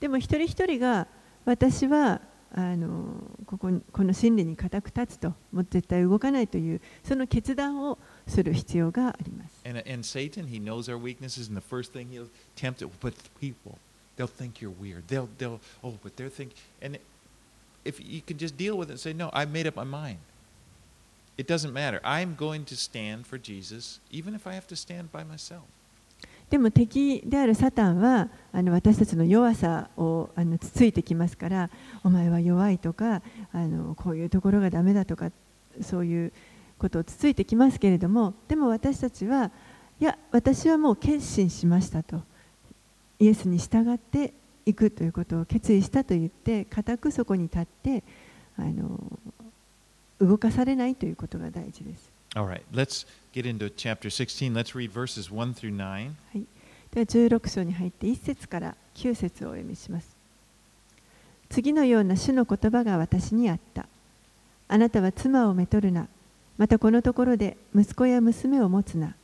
Speaker 2: でも一人一人が私はあのこここの真理に固く立つと、もう絶対動かないというその決断をする必要があります。
Speaker 1: And, and Satan, he knows our weaknesses, and the first thing he'll tempt it, but people, they'll think you're weird. They'll, they'll, oh, but they're thinking, and if you can just deal with it and say, no, I made up my mind. It doesn't matter. I'm going to stand for Jesus, even if I have to stand by myself.
Speaker 2: でも敵であるサタンはあの私たちの弱さをあのつついてきますからお前は弱いとかあのこういうところがダメだとかそういうことをつついてきますけれどもでも私たちはいや私はもう決心しましたとイエスに従っていくということを決意したと言って固くそこに立ってあの動かされないということが大事です。
Speaker 1: All right, let's get into chapter 16. Let's read verses 1 through 9.
Speaker 2: はい、では16章に入って1節から9節をお読みします。次のような主の言葉が私にあった。あなたは妻をめとるな。またこのところで息子や娘を持つな。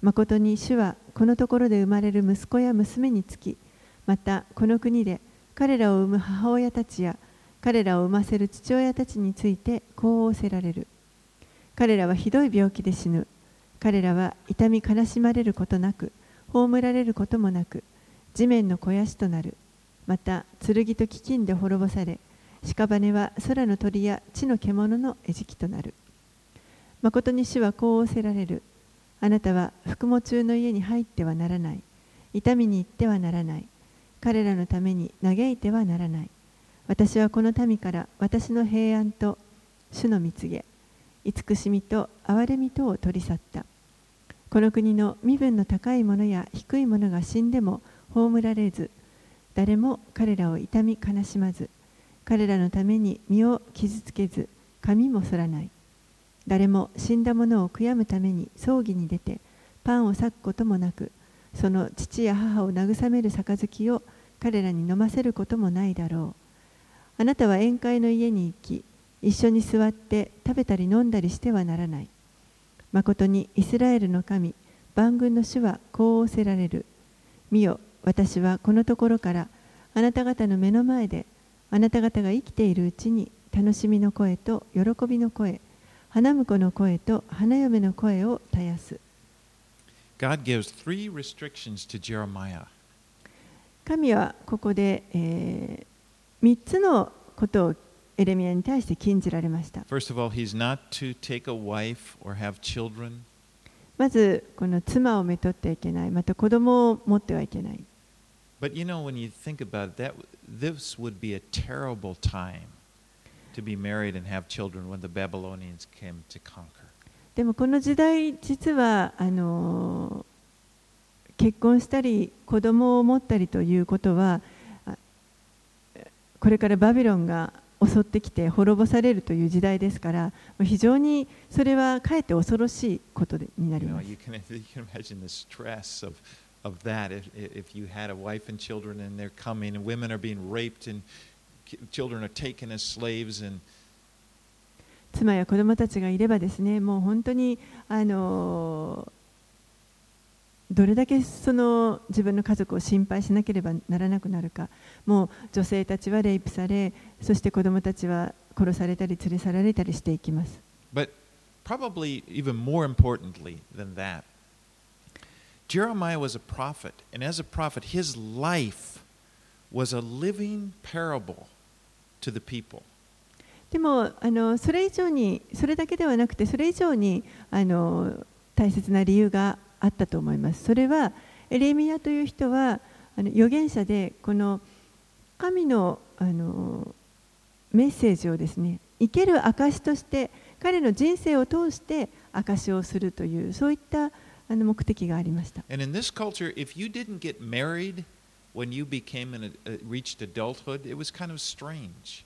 Speaker 2: 誠に主はこのところで生まれる息子や娘につき、またこの国で彼らを産む母親たちや彼らを産ませる父親たちについてこう仰せられる。彼らはひどい病気で死ぬ。彼らは痛み悲しまれることなく、葬られることもなく、地面の肥やしとなる。また、剣と飢饉で滅ぼされ、屍は空の鳥や地の獣の餌食となる。誠に主はこう仰せられる。あなたは服務中の家に入ってはならない。痛みに行ってはならない。彼らのために嘆いてはならない。私はこの民から私の平安と主の蜜げ、慈しみと憐れみとを取り去った。この国の身分の高い者や低い者が死んでも葬られず、誰も彼らを痛み悲しまず、彼らのために身を傷つけず、髪も剃らない。誰も死んだ者を悔やむために葬儀に出て、パンを裂くこともなく、その父や母を慰める杯を彼らに飲ませることもないだろう。あなたは宴会の家に行き、一緒に座って食べたり飲んだりしてはならない。誠にイスラエルの神、万軍の主はこう仰せられる。見よ、私はこのところからあなた方の目の前で、あなた方が生きているうちに楽しみの声と喜びの声、花婿の声と花嫁の声を絶やす。
Speaker 1: God gives three restrictions to Jeremiah.
Speaker 2: 神はここで、えー、3つのことをエレミアに対して禁じられました。
Speaker 1: First of all, he's not to take a wife or have children.
Speaker 2: まず、この妻をめとってはいけない、また子供を持ってはいけない。
Speaker 1: But you know, when you think about it, that this would be a terrible time to be married and have children when the Babylonians came to conquer.
Speaker 2: でもこの時代、実はあのー結婚したり子供を持ったりということはあこれからバビロンが襲ってきて滅ぼされるという時代ですから非常にそれはかえって恐ろしいことになります。は子供たちがいればですね、もう本当に、あの、どれだけその自分の家族を心配しなければならなくなるかもう女性たちはレイプされそして子供たちは殺されたり連れ去られたりしていきます
Speaker 1: But probably even more importantly than that, Jeremiah was a prophet, and as a prophet, his life was a living parable to the people.
Speaker 2: でもあのそれ以上にそれだけではなくてそれ以上にあの大切な理由があったと思いますそれはエレミアという人はあの預言者でこの神のあのメッセージをですね生ける証として彼の人生を通して証しをするというそういったあの目的がありました。
Speaker 1: And in this culture, if you didn't get married when you became an, uh, reached adulthood, it was kind of strange.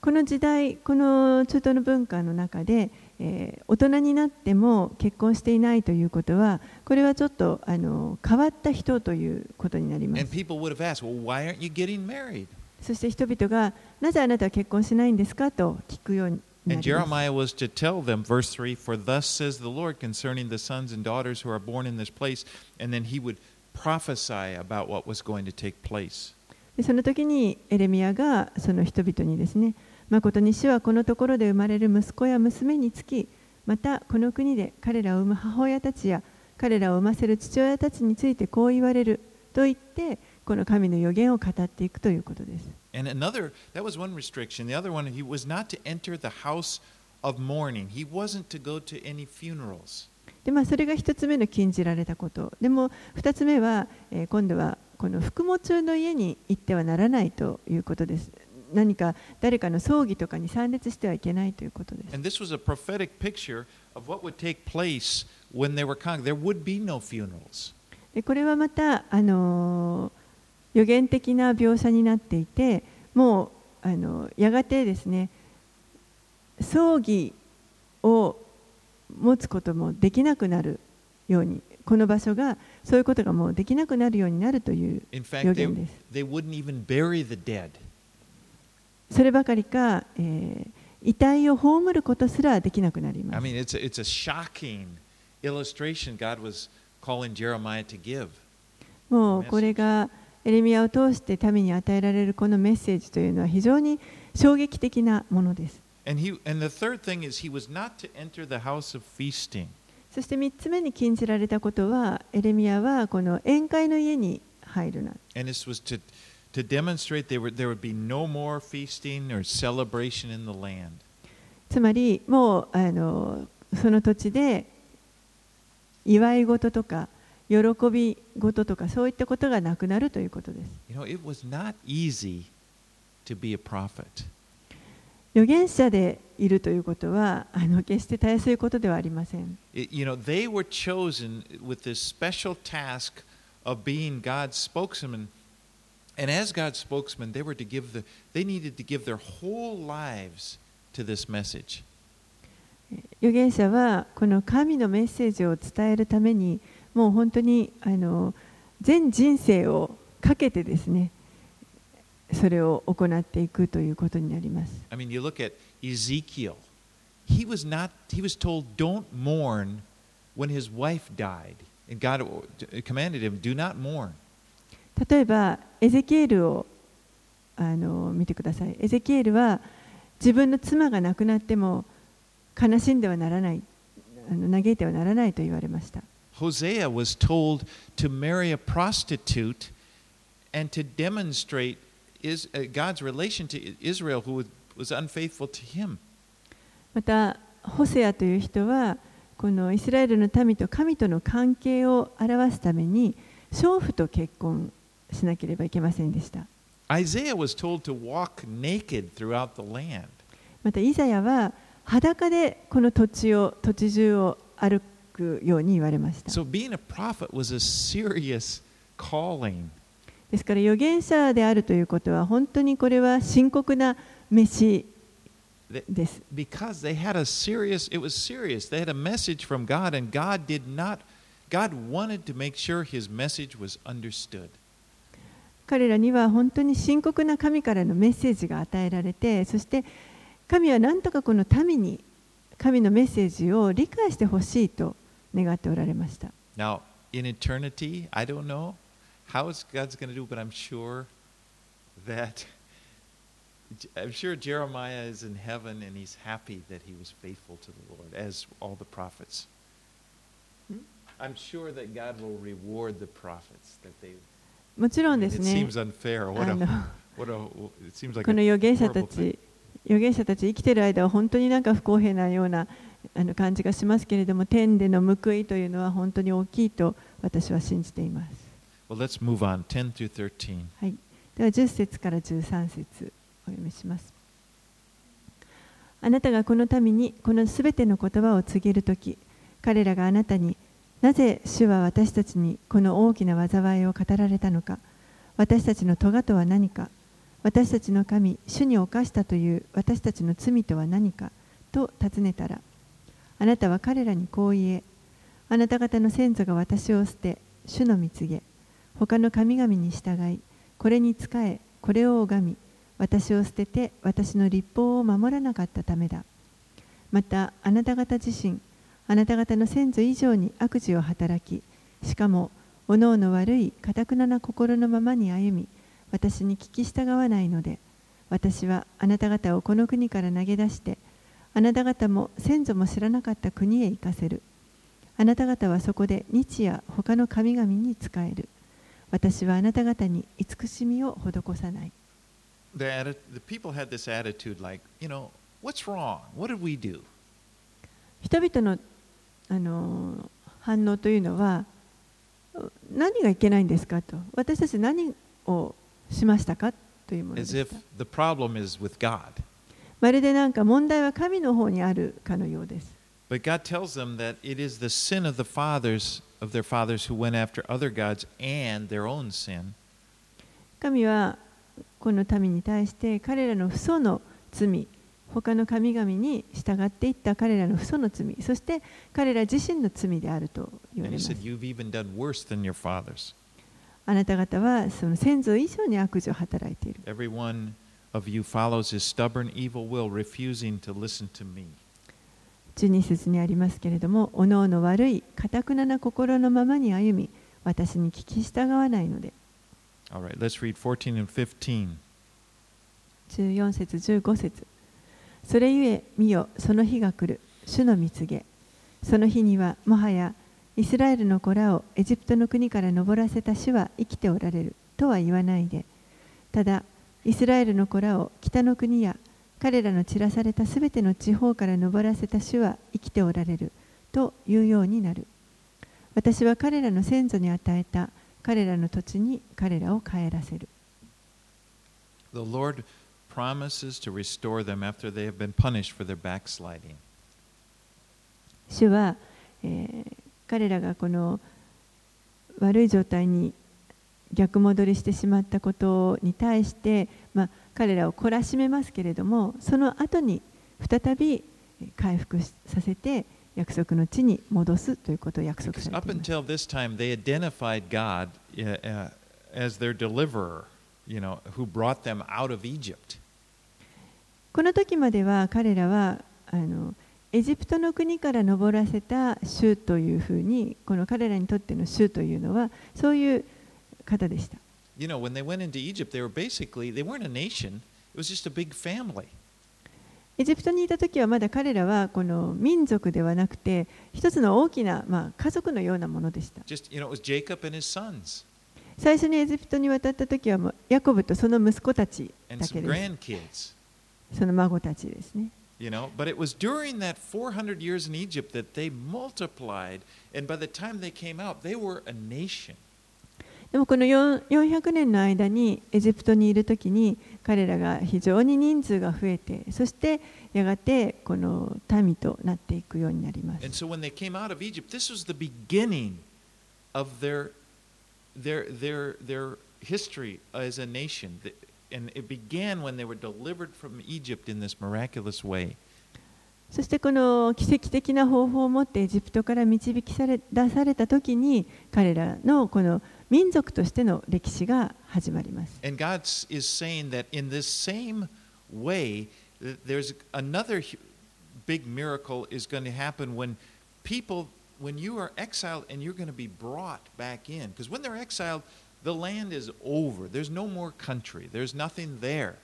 Speaker 2: この時代、この中東の文化の中で、えー大人になっても結婚していないということは、これはちょっとあの変わった人ということになります。
Speaker 1: asked, well?
Speaker 2: そして人々が、なぜあなたは結婚しないんですかと聞くようにな
Speaker 1: And
Speaker 2: ります。
Speaker 1: Jeremiah was to tell them, verse 3 For thus says the Lord concerning the sons and daughters who are born in this place. And then he would prophesy about what was going to take place.
Speaker 2: でその時にエレミアがその人々にですね、誠に主はこのところで生まれる息子や娘につき、またこの国で彼らを産む母親たちや彼らを産ませる父親たちについてこう言われると言って、この神の予言を語っていくということです。
Speaker 1: And another, that was one restriction. The other one, he was not to enter the house of mourning. He wasn't to go to any funerals.
Speaker 2: でまあ、それが一つ目の禁じられたこと。でも二つ目は、えー今度はこの服喪の家に行ってはならないということです。何か誰かの葬儀とかに参列してはいけないということです。これはまた、あの、予言的な描写になっていてもう、あの、やがてですね葬儀を持つこともできなくなるようにこの場所がそういうことがもうできなくなるようになるという予言です。そればかりか、えー、遺体を葬ることすらできなくなります。もうこれがエレミアを通して民に与えられるこのメッセージというのは非常に衝撃的なものです。そして三つ目に禁じられたことはエレミアはこの宴会の家に入るな。
Speaker 1: To demonstrate there, were, there would be no more feasting or celebration in the land.
Speaker 2: つまり、もうあのその土地で祝い事とか喜び事とかそういったことがなくなるということです。
Speaker 1: You know, it was not easy to be a prophet.
Speaker 2: 預言者でいるということはあの決してたやすいことではありません。
Speaker 1: It, you know, they were chosen with this special task of being God's spokesman. And as God's spokesman, they were to give the, they needed to give their whole lives to this message.
Speaker 2: 預言者はこの神のメッセージを伝えるためにもう本当にあの全人生をかけてですねそれを行っていくということになります。
Speaker 1: I mean, you look at Ezekiel. He was not, he was told, don't mourn when his wife died. And God commanded him, do not mourn.
Speaker 2: 例えばエゼキエルをあの見てください。エゼキエルは自分の妻が亡くなっても悲しんではならないあの嘆いてはならないと言われました。
Speaker 1: Hosea was told to marry a prostitute and to demonstrate is, uh, God's relation to Israel, who was, was unfaithful to him.
Speaker 2: またホセアという人はこのイスラエルの民と神との関係を表すために娼婦と結婚しなければいけませんでした
Speaker 1: Isaiah was told to walk naked throughout the land.
Speaker 2: またイザヤは裸でこの土地を土地中を歩くように言われました
Speaker 1: So being a prophet was a serious calling.
Speaker 2: ですから預言者であるということは本当にこれは深刻な飯です
Speaker 1: because they had a serious it was serious they had a message from god and god did not god wanted to make sure his message was understood
Speaker 2: 彼らには本当に深刻な神からのメッセージが与えられてそして神は何とかこの民に神のメッセージを理解してほしいと願っておられました
Speaker 1: now in eternity i don't know how it's god's going to do but i'm sure that I'm sure Jeremiah is in heaven and he's happy that he was faithful to the Lord, as all the prophets.
Speaker 2: Hmm?
Speaker 1: I'm sure that God will reward the prophets that they.
Speaker 2: もちろんですねこの預言者た.ち預言者たち生きてる間は本当になんか不公平なようなあの感じがしますけれども天での報いというのは本当に大きいと私は信じています。
Speaker 1: Well, let's move on. 10 through 13.
Speaker 2: はい、では10節から13節お読みします。あなたがこの民にこのすべての言葉を告げるとき、彼らがあなたになぜ主は私たちにこの大きな災いを語られたのか、私たちの咎とは何か、私たちの神、主に犯したという私たちの罪とは何か。と尋ねたら、あなたは彼らにこう言え、あなた方の先祖が私を捨て、主の見告げ、他の神々に従い、これに仕え、これを拝み、私を捨てて私の立法を守らなかったためだ。また、あなた方自身、あなた方の先祖以上に悪事を働き、しかも、おのおの悪い、かたくなな心のままに歩み、私に聞き従わないので、私はあなた方をこの国から投げ出して、あなた方も先祖も知らなかった国へ行かせる。あなた方はそこで日夜他の神々に仕える。私はあなた方に慈しみを施さない。
Speaker 1: The, atti- the people had this attitude like, you know, what's wrong? What did we do?
Speaker 2: 人々のあの反応というのは何がいけないんですかと私たち何をしましたかというものです.まるでなんか問題は神の方にあるかのようです
Speaker 1: But God tells them that it is the sin of the fathers of their fathers who went after other gods and their own sin
Speaker 2: 神はこの民に対して彼らの不祖の罪他の神々に従っていった彼らの不その罪、そして彼ら自身の罪であると言われます。
Speaker 1: Said,
Speaker 2: あなた方はその先祖以上に悪事を働いている。
Speaker 1: Everyone of you follows his stubborn evil will, refusing to listen to me.
Speaker 2: 12節にありますけれども、おのおの悪い、かたくなな心のままに歩み、私に聞き従わないので。
Speaker 1: 14
Speaker 2: 節、15節。それゆえ、見よ、その日が来る、主の見告げ。その日には、もはや、イスラエルの子らをエジプトの国から登らせた主は生きておられるとは言わないで、ただ、イスラエルの子らを北の国や彼らの散らされたすべての地方から登らせた主は生きておられるというようになる。私は彼らの先祖に与えた彼らの土地に彼らを帰らせる。
Speaker 1: The Lord promises to restore them after they have been punished for their backsliding.
Speaker 2: 主は、えー彼らがこの悪い状態に逆戻りしてしまったことに対して、まあ、彼らを懲らしめますけれどもその後に再び回復させて約束の地に戻すということを約束され
Speaker 1: up
Speaker 2: ています。
Speaker 1: until this time, they identified God uh, uh, as their deliverer, you know, who brought them out of Egypt.
Speaker 2: この時までは彼らはあのエジプトの国から登らせた主というふうにこの彼らにとっての主というのはそういう方でした。
Speaker 1: You know, when they went into Egypt, they were basically, they weren't a nation, it was just a big family.
Speaker 2: エジプトにいた時はまだ彼らはこの民族ではなくて一つの大きな、まあ、家族のようなものでした。
Speaker 1: Just, you know, it was Jacob and his sons
Speaker 2: 最初にエジプトに渡った時はもうヤコブとその息子たちだけです。その孫たちですね。
Speaker 1: You know, but it was during that 400 years in Egypt that they multiplied, and by the time they came out, they were a nation.
Speaker 2: でもこの4 400年の間にエジプトにいる時に彼らが非常に人数が増えてそしてやがてこの民となっていくようになりま
Speaker 1: And
Speaker 2: す。
Speaker 1: so when they came out of Egypt, this was the beginning of their, their, their, their history as a nation. The- And it began when they were delivered from Egypt in this miraculous way.
Speaker 2: そしてこの奇跡的な方法を持ってエジプトから導きされ出された時に彼らのこの民族としての歴史が始まります。
Speaker 1: And God s- is saying that in this same way, th- there's another hu- big miracle is going to happen when people, when you are exiled and you're going to be brought back in. Because when they're exiled, the land is over. There's no more country. There's nothing there.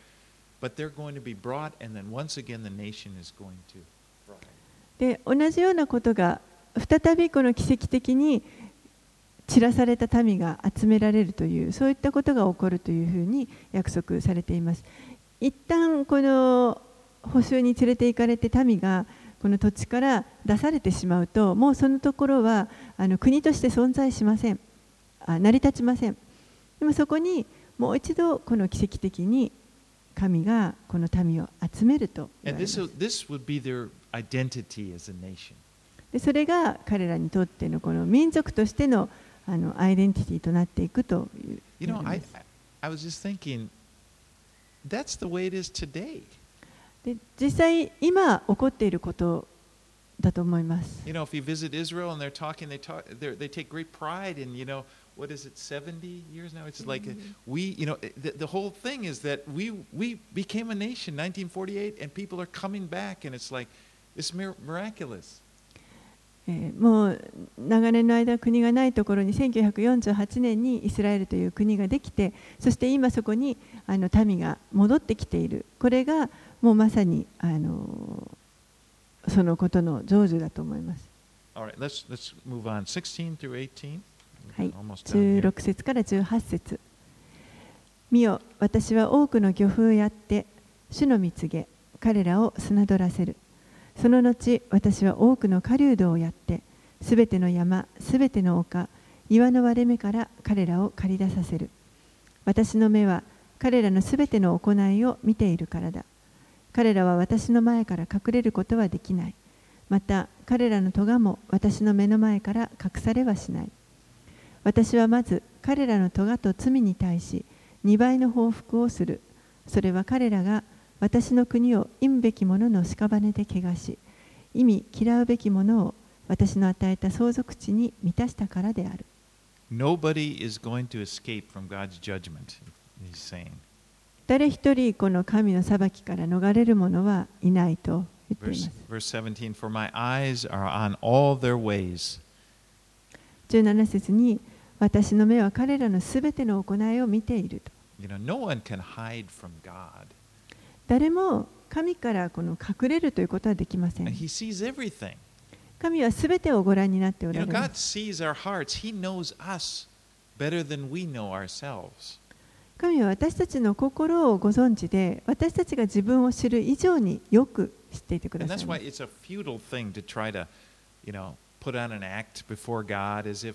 Speaker 1: but they're going to be brought, and then once again the nation is going to
Speaker 2: で同じようなことが再びこの奇跡的に散らされた民が集められるというそういったことが起こるというふうに約束されています一旦この補修に連れて行かれて民がこの土地から出されてしまうともうそのところはあの国として存在しませんあ成り立ちませんでもそこにもう一度この奇跡的に神がこの民を集めると.でそれが彼らにとってのこの民族としてのあのアイデンティティとなっていくという
Speaker 1: You know,
Speaker 2: な
Speaker 1: I, I was just thinking, that's the way it is today.
Speaker 2: で実際今起こっていることだと思います。
Speaker 1: You know, if you visit Israel and they're talking, they talk, they take great pride in, you know, what is it, 70 years now? It's like uh, we, you know, the, the whole thing is that we we became a nation, 1948, and people are coming back, and it's like it's mir- miraculous.
Speaker 2: えーもう長年の間国がないところに1948年にイスラエルという国ができてそして今そこにあの民が戻ってきているこれがもうまさにあのそのことの成就だと思います。
Speaker 1: All right, let's let's move on. 16 through 18.
Speaker 2: はい、
Speaker 1: Almost done here.
Speaker 2: 16節から18節見よ、私は多くの漁夫をやって、主の蜜げ、彼らを砂取らせる。その後、私は多くの狩人をやって、すべての山、すべての丘、岩の割れ目から彼らを借り出させる。私の目は彼らのすべての行いを見ているからだ。彼らは私の前から隠れることはできない。また彼らの咎も私の目の前から隠されはしない。私はまず彼らの咎と罪に対し2倍の報復をする。それは彼らが私の国を忌むべき者の屍で汚し、意味嫌うべき者を私の与えた相続地に満たしたからである。
Speaker 1: Nobody is going to escape from God's judgment, he's saying.
Speaker 2: 誰一人この神の裁きから逃れる者はいないと言ってい
Speaker 1: Verse,
Speaker 2: ます。
Speaker 1: verse 17 For my eyes are on all their ways.
Speaker 2: 17節に私の目は彼らのすべての行いを見ていると。
Speaker 1: You know, no one can hide from God.
Speaker 2: 誰も神からこの隠れるということはできませ
Speaker 1: And
Speaker 2: ん。
Speaker 1: he sees everything.
Speaker 2: 神はすべてをご覧になってお
Speaker 1: You
Speaker 2: ら
Speaker 1: know,
Speaker 2: れま
Speaker 1: God
Speaker 2: す。
Speaker 1: sees our hearts. He knows us better than we know ourselves.
Speaker 2: 神は私たちの心をご存知で、私たちが自分を知る以上によく知っていてくだ
Speaker 1: And
Speaker 2: さい
Speaker 1: that's
Speaker 2: ま
Speaker 1: why
Speaker 2: す。
Speaker 1: it's a futile thing to try to, you know, put on an act before God as if,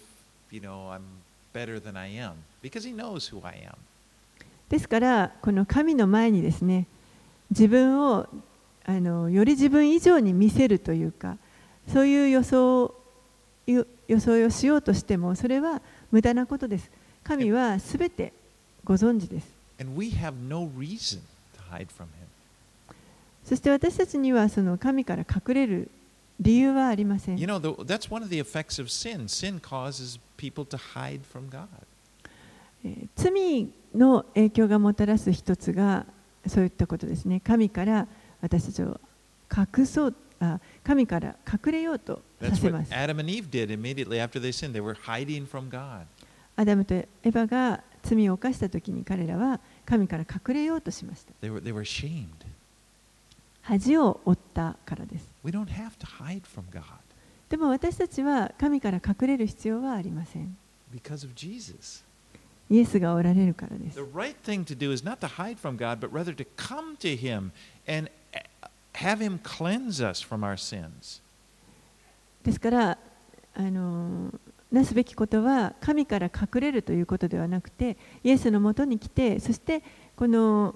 Speaker 1: you know, I'm better than I am. Because he knows who I am.
Speaker 2: ですから、この神の前にですね、自分をあのより自分以上に見せるというか、そういう予想よ装いをしようとしても、それは無駄なことです。神はすべてご存知です。
Speaker 1: No.
Speaker 2: そして私たちにはその神から隠れる理由はありません。
Speaker 1: You know, that's one of the effects of sin.
Speaker 2: 罪の影響がもたらす一つがそういったことですね。神から私たちを隠そう、あ神から隠れようとさせます。アダムとエヴァが罪を犯したとに彼らは神から隠れようとしました。
Speaker 1: They were,
Speaker 2: 恥を負ったからです。でも私たちは神から隠れる必要はありません。イエスがおられるからです。ですからあの、なすべきことは神から隠れるということではなくて、イエスのもとに来て、そしてこの。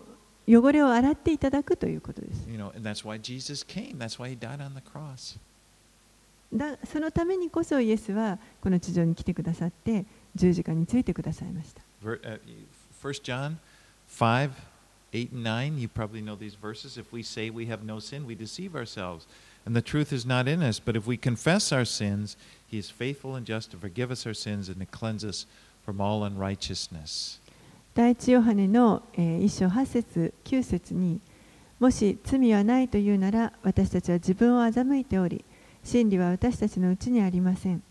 Speaker 2: 汚れを洗っていただくということです
Speaker 1: You know, and that's why Jesus came. That's why He died on the cross.
Speaker 2: だそのためにこそイエスはこの地上に来てくださって十字架についてくださいました
Speaker 1: Ver- uh, 1 John 5, 8 and 9, you probably know these verses. If we say we have no sin, we deceive ourselves, and the truth is not in us. But if we confess our sins, He is faithful and just to forgive us our sins and to cleanse us from all unrighteousness.
Speaker 2: 第一ヨハネの、えー、一章八節九節にもし罪はないというなら私たちは自分を欺いており真理は私たちのうちにありません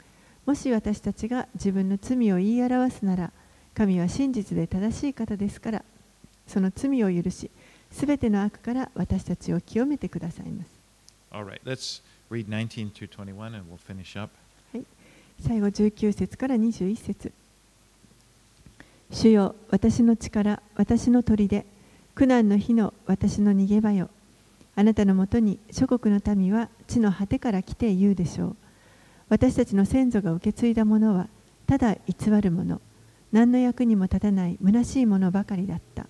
Speaker 2: もし私たちが自分の罪を言い表すなら神は真実で正しい方ですからその罪を許しすべての悪から私たちを清めてくださいます。
Speaker 1: All right, let's read 19 through 21 and we'll finish up.
Speaker 2: 最後19節から21節主よ私の力私の砦。苦難の日の私の逃げ場よ。あなたのもとに諸国の民は地の果てから来て言うでしょう。私たちの先祖が受け継いだものはただ偽るもの。何の役にも立たない虚しいものばかりだった。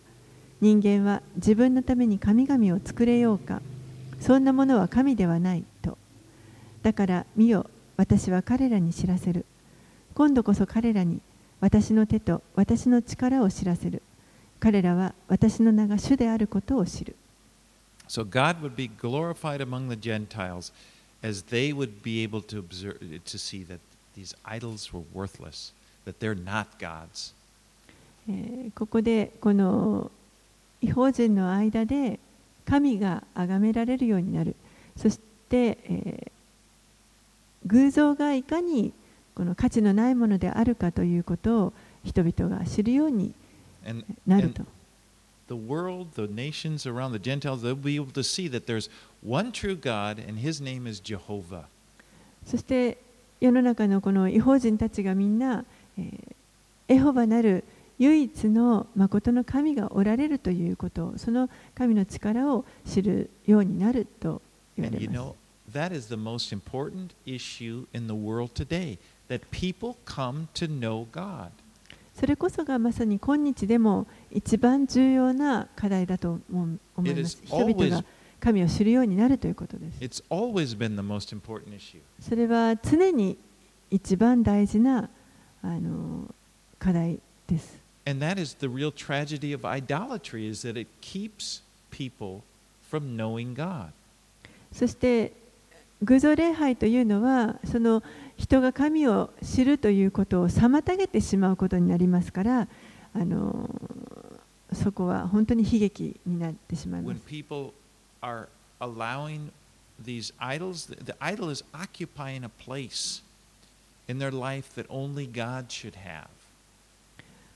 Speaker 2: 人間は自分のために神々を作れようか。そんなものは神ではないと。だから見よ私は彼らに知らせる。今度こそ彼らに私の手と私の力を知らせる彼らは私の名が主であることを知る
Speaker 1: So God would be glorified among the Gentiles as they would be able to observe to see that these idols were worthless, that they're not gods.
Speaker 2: えーここでこの違法人の間で神が崇められるようになるそして、えー偶像がいかにこの価値のないものであるかということを人々が知るように
Speaker 1: And,
Speaker 2: なる
Speaker 1: and
Speaker 2: と
Speaker 1: the world, the nations around the Gentiles, they'll be able to see that there's one true God and his name is Jehovah.
Speaker 2: そして世の中のこの違法人たちがみんな、えーエホバなる唯一の誠の神がおられるということその神の力を知るようになると言わ
Speaker 1: And
Speaker 2: れ
Speaker 1: you
Speaker 2: ます
Speaker 1: know, that is the most important issue in the world today
Speaker 2: それこそがまさに今日でも一番重要な課題だと思います。人々が神を知るようになるということです。それは常に一番大事なあの課題です。そして偶像礼拝というのはその人が神を知るということを妨げてしまうことになりますからあのそこは本当に悲劇になってしまいます。
Speaker 1: these idols, the the idol is occupying a place in their life that only God should have.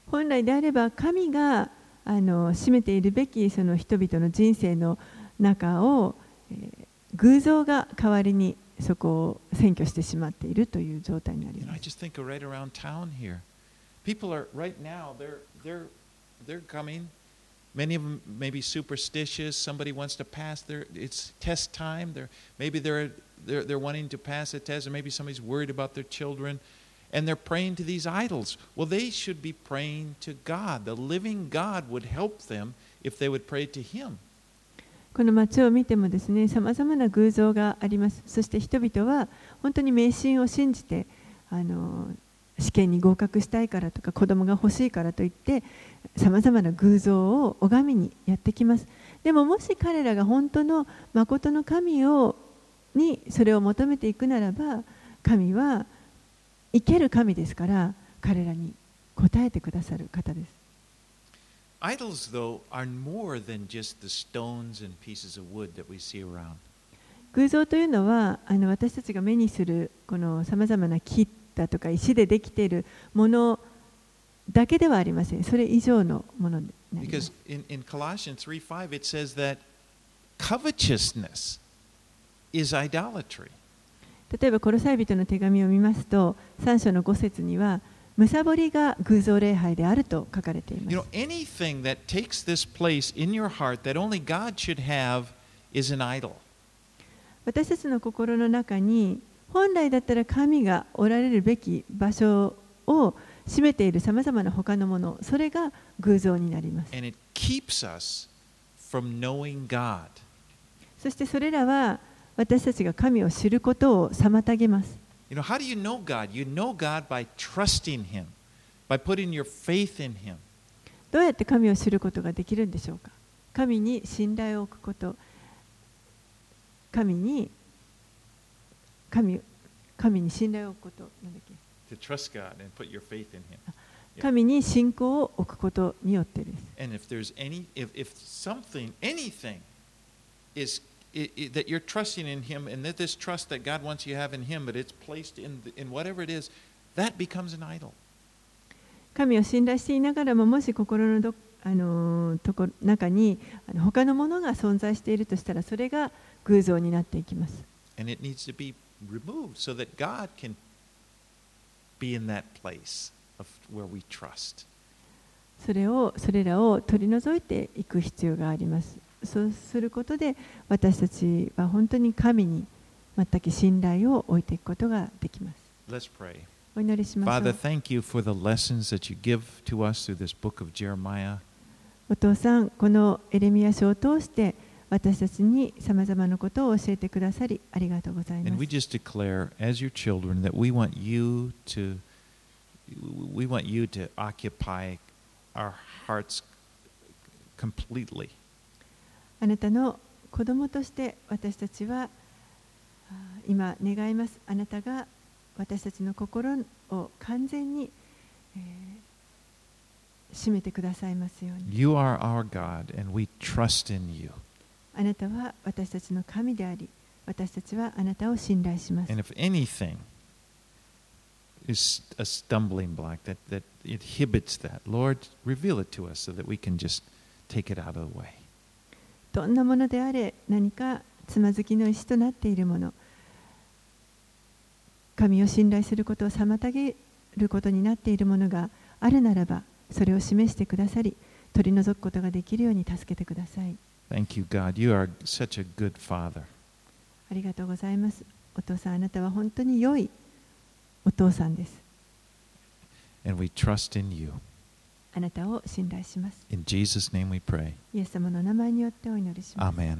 Speaker 2: 本来であれば神があの占めているべきその人々の人生の中を、えー偶像が代わりにそこを占拠してしまっているという状態になり
Speaker 1: You know,
Speaker 2: ま
Speaker 1: I
Speaker 2: す。
Speaker 1: just think of right around town here. People are right now. They're they're they're coming. Many of them may be superstitious. Somebody wants to pass their. It's test time. They're maybe they're they're they're wanting to pass a test, or maybe somebody's worried about their children, and they're praying to these idols. Well, they should be praying to God. The living God would help them if they would pray to Him.
Speaker 2: この街を見てもですね、さまざまな偶像があります。そして人々は本当に迷信を信じて、あの試験に合格したいからとか子供が欲しいからといって、さまざまな偶像を拝みにやってきます。でももし彼らが本当の誠の神をにそれを求めていくならば、神は生ける神ですから、彼らに応えてくださる方です。
Speaker 1: Idols, though, are more than
Speaker 2: 偶像というのはあの私たちが目にするこのさまざまな木だとか石でできているものだけではありません。それ以上のものにす。例えば、殺さえ人の手紙を見ますと、3章の5節には、むさぼりが偶像礼拝であると書かれています。私たちの心の中に、本来だったら神がおられるべき場所を占めているさまざまな他のもの、それが偶像になります。そしてそれらは私たちが神を知ることを妨げます。
Speaker 1: You know, how do you know God? You know God by trusting Him, by putting your faith in Him.
Speaker 2: どうやって神を知ることができるんでしょうか神に信頼を置くこと、神に神神に信頼を置くこと、なんだっけ
Speaker 1: To trust God and put your faith in Him. Yeah.
Speaker 2: 神に信仰を置くことによってです。
Speaker 1: And if there's any, if, if something, anything is I i that you're trusting in Him, and that this trust that God wants you to have in Him, but it's placed in, the, in whatever it is, that becomes an idol.
Speaker 2: 神を信頼していながらも、もし心のどああのところ中にあの他のものが存在しているとしたらそれが偶像になっていきます。
Speaker 1: And it needs to be removed so that God can be in that place of where we trust.
Speaker 2: それをそれらを取り除いていく必要があります。そうすることで私たちは本当に神に全く信頼を置いていくことができます。
Speaker 1: Let's pray.
Speaker 2: お祈りしましょ
Speaker 1: Father,
Speaker 2: う。
Speaker 1: thank you for the lessons that you give to us through this book of Jeremiah.
Speaker 2: お父さん、このエレミア書を通して私たちにさまざまなことを教えてくださりありがとうござい
Speaker 1: And
Speaker 2: ま
Speaker 1: we
Speaker 2: す。
Speaker 1: just declare, as your children, that we want you to we want you to occupy our hearts completely.
Speaker 2: あなたの子供として私たちはあ今願います。あなたが私たちの心を完全に、えー占めてくださいますように。
Speaker 1: You are our God, and we trust in you.
Speaker 2: あなたは私たちの神であり、私たちはあなたを信頼します
Speaker 1: And。if anything is a stumbling block that, that inhibits that, Lord, reveal it to us so that we can just take it out of the way.
Speaker 2: どんなものであれ何かつまずきの石となっているもの神を信頼することを妨げることになっているものがあるならばそれを示してくださり取り除くことができるように助けてください
Speaker 1: Thank you, God. You are such a good Father.
Speaker 2: ありがとうございますお父さんあなたは本当に良いお父さんです
Speaker 1: And we trust in you.
Speaker 2: あなたを信頼します
Speaker 1: In Jesus' name we pray.
Speaker 2: イエス様の名前によってお祈りします
Speaker 1: Amen.